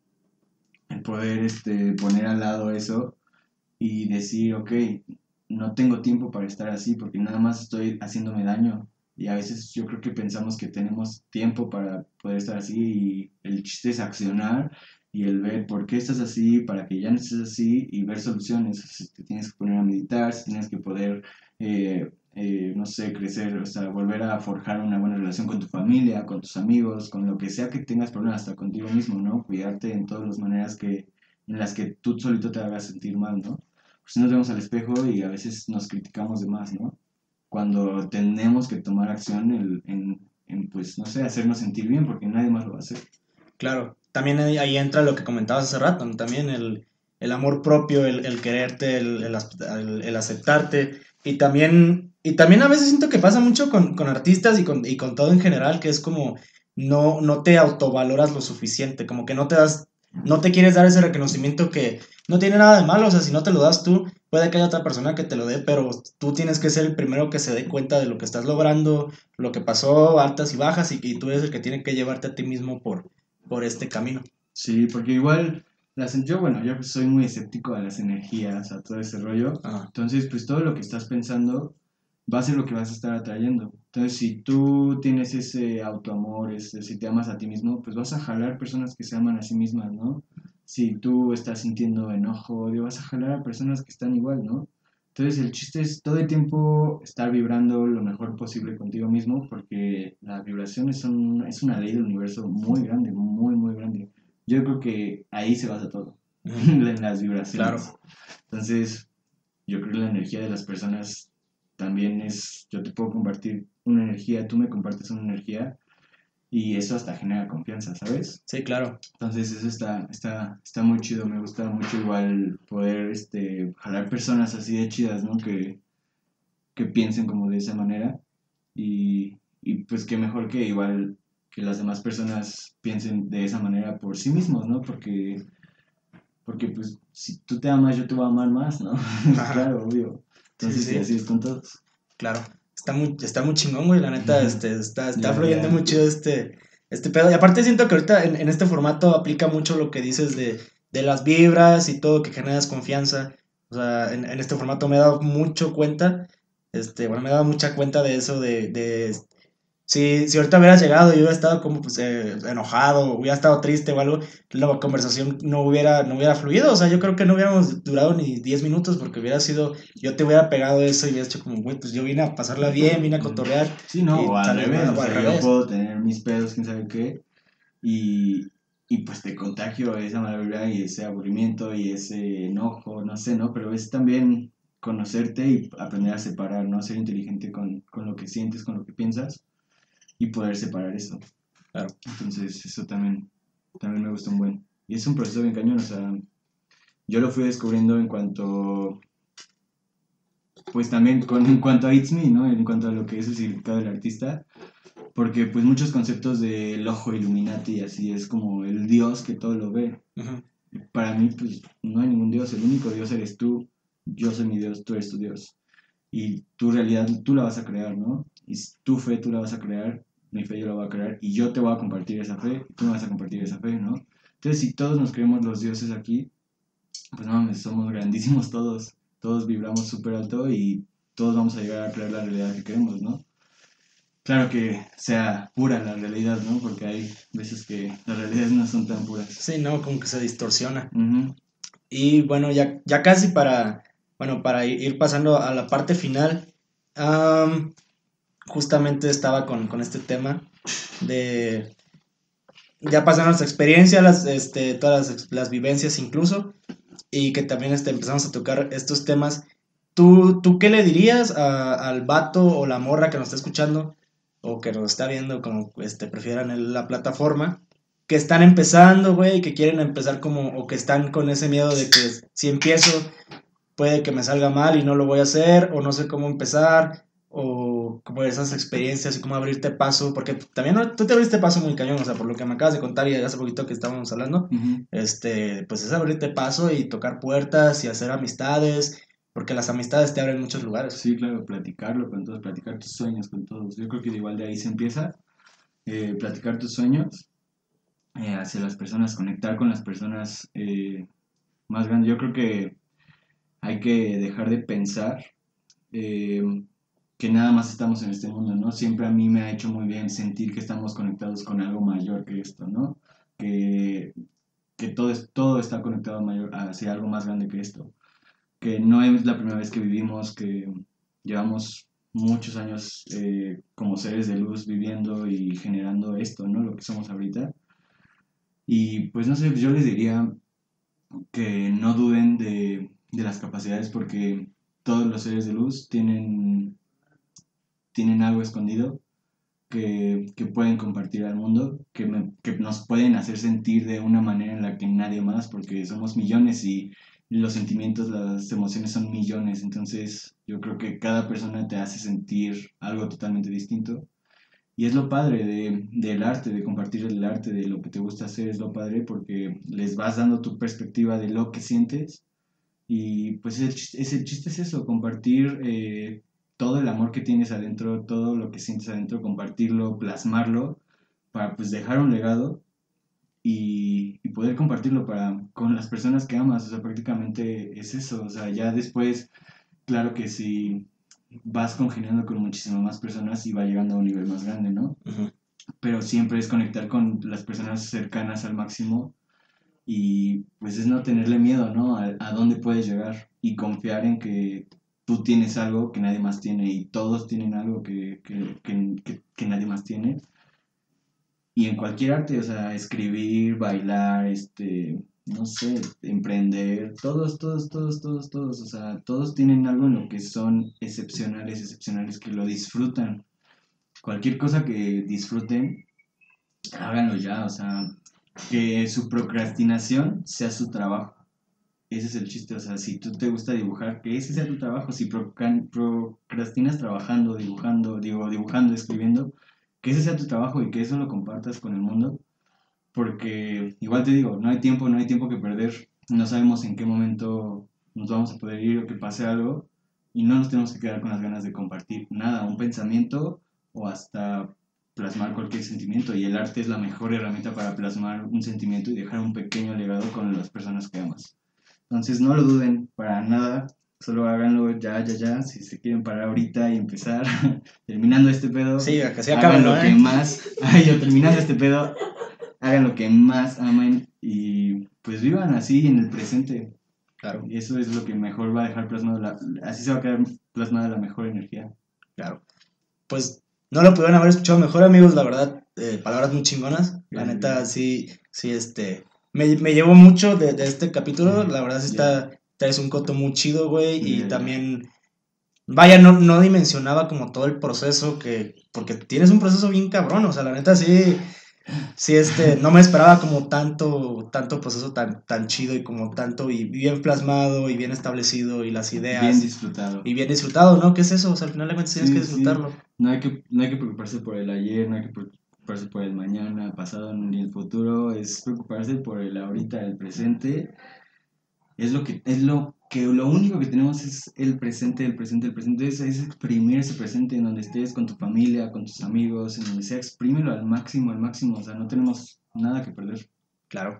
S2: el poder este, poner al lado eso y decir, ok, no tengo tiempo para estar así porque nada más estoy haciéndome daño. Y a veces yo creo que pensamos que tenemos tiempo para poder estar así y el chiste es accionar y el ver por qué estás así, para que ya no estés así y ver soluciones. Si te tienes que poner a meditar, si tienes que poder, eh, eh, no sé, crecer, o sea, volver a forjar una buena relación con tu familia, con tus amigos, con lo que sea que tengas problemas, hasta contigo mismo, ¿no? Cuidarte en todas las maneras que, en las que tú solito te hagas sentir mal, ¿no? Pues nos vemos al espejo y a veces nos criticamos de más, ¿no? Cuando tenemos que tomar acción en, en, en, pues, no sé, hacernos sentir bien, porque nadie más lo va a hacer.
S1: Claro, también ahí entra lo que comentabas hace rato, también el, el, amor propio, el, el quererte, el, el, aceptarte. Y también, y también a veces siento que pasa mucho con, con artistas y con, y con, todo en general, que es como no, no te autovaloras lo suficiente, como que no te das, no te quieres dar ese reconocimiento que no tiene nada de malo, o sea, si no te lo das tú, puede que haya otra persona que te lo dé, pero tú tienes que ser el primero que se dé cuenta de lo que estás logrando, lo que pasó, altas y bajas, y, y tú eres el que tiene que llevarte a ti mismo por, por este camino.
S2: Sí, porque igual, las, yo, bueno, yo soy muy escéptico a las energías, a todo ese rollo. Ah. Entonces, pues todo lo que estás pensando va a ser lo que vas a estar atrayendo. Entonces, si tú tienes ese autoamor, ese, si te amas a ti mismo, pues vas a jalar personas que se aman a sí mismas, ¿no? Si tú estás sintiendo enojo, odio, vas a jalar a personas que están igual, ¿no? Entonces el chiste es todo el tiempo estar vibrando lo mejor posible contigo mismo porque la vibración es, es una ley del universo muy grande, muy, muy grande. Yo creo que ahí se basa todo, en las vibraciones. Claro. Entonces yo creo que la energía de las personas también es, yo te puedo compartir una energía, tú me compartes una energía y eso hasta genera confianza, ¿sabes?
S1: Sí, claro.
S2: Entonces eso está, está, está muy chido, me gusta mucho igual poder este, jalar personas así de chidas, ¿no? Que, que piensen como de esa manera y, y pues que mejor que igual que las demás personas piensen de esa manera por sí mismos, ¿no? Porque, porque pues si tú te amas, yo te voy a amar más, ¿no? claro, obvio. Entonces sí, así es con todos.
S1: Claro está muy, está muy chingón, güey, la neta, este, está, está fluyendo mucho este, este pedo. Y aparte siento que ahorita en, en, este formato aplica mucho lo que dices de, de las vibras y todo, que generas confianza. O sea, en, en, este formato me he dado mucho cuenta, este, bueno, me he dado mucha cuenta de eso, de, de si, si ahorita hubiera llegado y hubiera estado como pues, eh, enojado, hubiera estado triste o algo, la conversación no hubiera, no hubiera fluido. O sea, yo creo que no hubiéramos durado ni 10 minutos porque hubiera sido, yo te hubiera pegado eso y hubiera hecho como, güey, pues yo vine a pasarla bien, vine a cotorrear.
S2: Sí, no, o al revés, o sea, yo puedo tener mis pedos, quién sabe qué, y, y pues te contagio esa maravilla y ese aburrimiento y ese enojo, no sé, ¿no? Pero es también conocerte y aprender a separar, ¿no? Ser inteligente con, con lo que sientes, con lo que piensas y poder separar eso. Claro. Entonces, eso también, también me gusta un buen. Y es un proceso bien cañón, o sea, yo lo fui descubriendo en cuanto, pues también con, en cuanto a It's Me, ¿no? En cuanto a lo que es el significado del artista, porque pues muchos conceptos del ojo Illuminati y así es como el Dios que todo lo ve. Para mí, pues no hay ningún Dios, el único Dios eres tú, yo soy mi Dios, tú eres tu Dios. Y tu realidad tú la vas a crear, ¿no? Y tu fe tú la vas a crear mi fe yo la voy a crear y yo te voy a compartir esa fe y tú me vas a compartir esa fe, ¿no? Entonces, si todos nos creemos los dioses aquí, pues no somos grandísimos todos, todos vibramos súper alto y todos vamos a llegar a crear la realidad que queremos, ¿no? Claro que sea pura la realidad, ¿no? Porque hay veces que las realidades no son tan puras.
S1: Sí, no, como que se distorsiona. Y bueno, ya, ya casi para, bueno, para ir pasando a la parte final, justamente estaba con, este tema de... Ya pasaron las experiencias, las, este, todas las, vivencias incluso, y que también este, empezamos a tocar estos temas. ¿Tú, tú qué le dirías al vato o la morra que nos está escuchando o que nos está viendo, como este, prefieran la plataforma, que están empezando, güey, que quieren empezar como, o que están con ese miedo de que si empiezo puede que me salga mal y no lo voy a hacer, o no sé cómo empezar, o como esas experiencias y cómo abrirte paso, porque también tú te abriste paso muy cañón, o sea, por lo que me acabas de contar y hace poquito que estábamos hablando, este, pues es abrirte paso y tocar puertas y hacer amistades, porque las amistades te abren muchos lugares.
S2: Sí, claro, platicarlo con todos, platicar tus sueños con todos. Yo creo que igual de ahí se empieza eh, platicar tus sueños eh, hacia las personas, conectar con las personas eh, más grandes. Yo creo que hay que dejar de pensar que nada más estamos en este mundo, ¿no? Siempre a mí me ha hecho muy bien sentir que estamos conectados con algo mayor que esto, ¿no? Que, que todo, es, todo está conectado mayor, hacia algo más grande que esto. Que no es la primera vez que vivimos, que llevamos muchos años eh, como seres de luz viviendo y generando esto, ¿no? Lo que somos ahorita. Y pues no sé, yo les diría que no duden de, de las capacidades porque todos los seres de luz tienen, tienen algo escondido que, que pueden compartir al mundo, que, que nos pueden hacer sentir de una manera en la que nadie más, porque somos millones y los sentimientos, las emociones son millones, entonces yo creo que cada persona te hace sentir algo totalmente distinto. Y es lo padre de, del arte, de compartir el arte, de lo que te gusta hacer, es lo padre porque les vas dando tu perspectiva de lo que sientes. Y pues ese, chiste es eso, compartir eh, todo el amor que tienes adentro, todo lo que sientes adentro, compartirlo, plasmarlo, para pues dejar un legado y, poder compartirlo para, con las personas que amas. O sea, prácticamente es eso. O sea, ya después, claro que si vas congeniando con muchísimas más personas y va llegando a un nivel más grande, ¿no? Pero siempre es conectar con las personas cercanas al máximo y pues es no tenerle miedo, ¿no? A, a dónde puedes llegar y confiar en que tú tienes algo que nadie más tiene y todos tienen algo que, que, que, que nadie más tiene y en cualquier arte, o sea, escribir, bailar, este, no sé, emprender, todos, todos, todos, todos, todos, o sea, todos tienen algo en lo que son excepcionales, excepcionales, que lo disfrutan. Cualquier cosa que disfruten, háganlo ya, o sea, que su procrastinación sea su trabajo. Ese es el chiste, o sea, si tú te gusta dibujar, que ese sea tu trabajo. Si procrastinas trabajando, dibujando, digo, dibujando, escribiendo, que ese sea tu trabajo y que eso lo compartas con el mundo, porque igual te digo, no hay tiempo, no hay tiempo que perder, no sabemos en qué momento nos vamos a poder ir o que pase algo y no nos tenemos que quedar con las ganas de compartir nada, un pensamiento o hasta plasmar cualquier sentimiento y el arte es la mejor herramienta para plasmar un sentimiento y dejar un pequeño legado con las personas que amas. Entonces no lo duden para nada, Solo háganlo ya, ya, ya. Si se quieren parar ahorita y empezar terminando este pedo.
S1: Sí, que se
S2: hagan lo que más. Ay, yo terminando este pedo. Hagan lo que más amen y pues vivan así en el presente.
S1: Claro.
S2: Y eso es lo que mejor va a dejar plasmado. La, así se va a quedar plasmada la mejor energía.
S1: Claro. Pues no lo pudieron haber escuchado mejor, amigos. La verdad, eh, palabras muy chingonas. La neta, sí, sí, este. Me, me llevó mucho de, de este capítulo. La verdad, sí está es un coto muy chido, güey. Y también, vaya, no, no dimensionaba como todo el proceso que, porque tienes un proceso bien cabrón, o sea, la neta sí, sí, este, no me esperaba como tanto, tanto proceso tan, tan chido y como tanto, y bien plasmado y bien establecido y las ideas.
S2: Bien disfrutado.
S1: Y bien disfrutado, ¿no? ¿Qué es eso? O sea, al final de cuentas tienes que disfrutarlo.
S2: No, hay que, no hay que preocuparse por el ayer, no hay que preocuparse por el mañana, pasado ni el futuro, es preocuparse por el ahorita, el presente es lo que, es lo que lo único que tenemos es el presente, el presente, el presente, es, es exprimir ese presente en donde estés con tu familia, con tus amigos, en donde sea, exprímelo al máximo, al máximo, o sea, no tenemos nada que perder.
S1: Claro.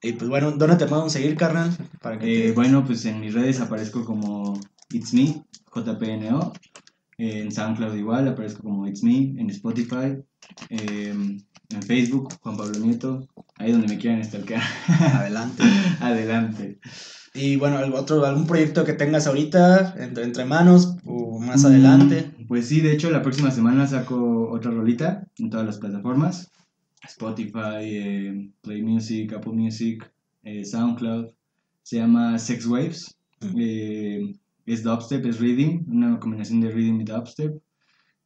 S1: Y pues bueno, ¿dónde te podemos seguir, carnal? Para
S2: que eh, Bueno, pues en mis redes aparezco como It's Me, JPNO. En SoundCloud igual, aparezco como It's Me, en Spotify, em, en Facebook, Juan Pablo Nieto, ahí donde me quieran stalkear.
S1: Adelante.
S2: Adelante.
S1: Y bueno, otro, algún proyecto que tengas ahorita entre, entre manos o más adelante.
S2: Mm, pues sí, de hecho la próxima semana saco otra rolita en todas las plataformas. Spotify, eh, Play Music, Apple Music, eh, SoundCloud. Se llama Sex Waves. Eh, es dubstep, es reading, una combinación de reading y dubstep.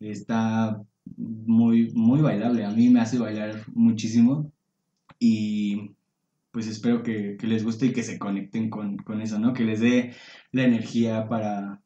S2: Está muy, muy bailable. A mí me hace bailar muchísimo. Y pues espero que, les guste y que se conecten con, eso, ¿no? Que les dé la energía para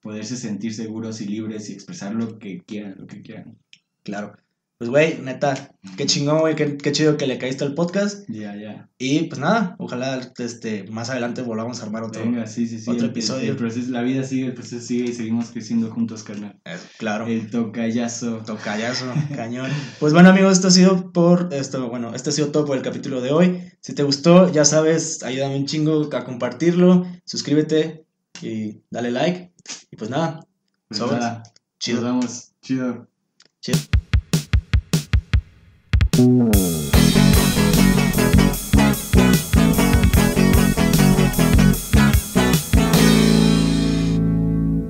S2: poderse sentir seguros y libres y expresar lo que quieran, lo que quieran.
S1: Claro. Pues, güey, neta, qué chingón, güey, qué, qué chido que le caíste al podcast.
S2: Ya, ya.
S1: Y pues nada, ojalá este, más adelante volvamos a armar otro.
S2: Venga, sí, sí, sí.
S1: otro
S2: el-
S1: episodio.
S2: el proceso- la vida sigue, el proceso sigue y seguimos creciendo juntos, carnal.
S1: Eh, claro.
S2: El tocayazo.
S1: Tocayazo, cañón. Pues bueno, amigos, esto ha sido por esto, bueno, este ha sido todo por el capítulo de hoy. Si te gustó, ya sabes, ayúdame un chingo a compartirlo, suscríbete y dale like. Y pues nada,
S2: Pues nada,
S1: chido,
S2: Nos vamos. Chido.
S1: chido.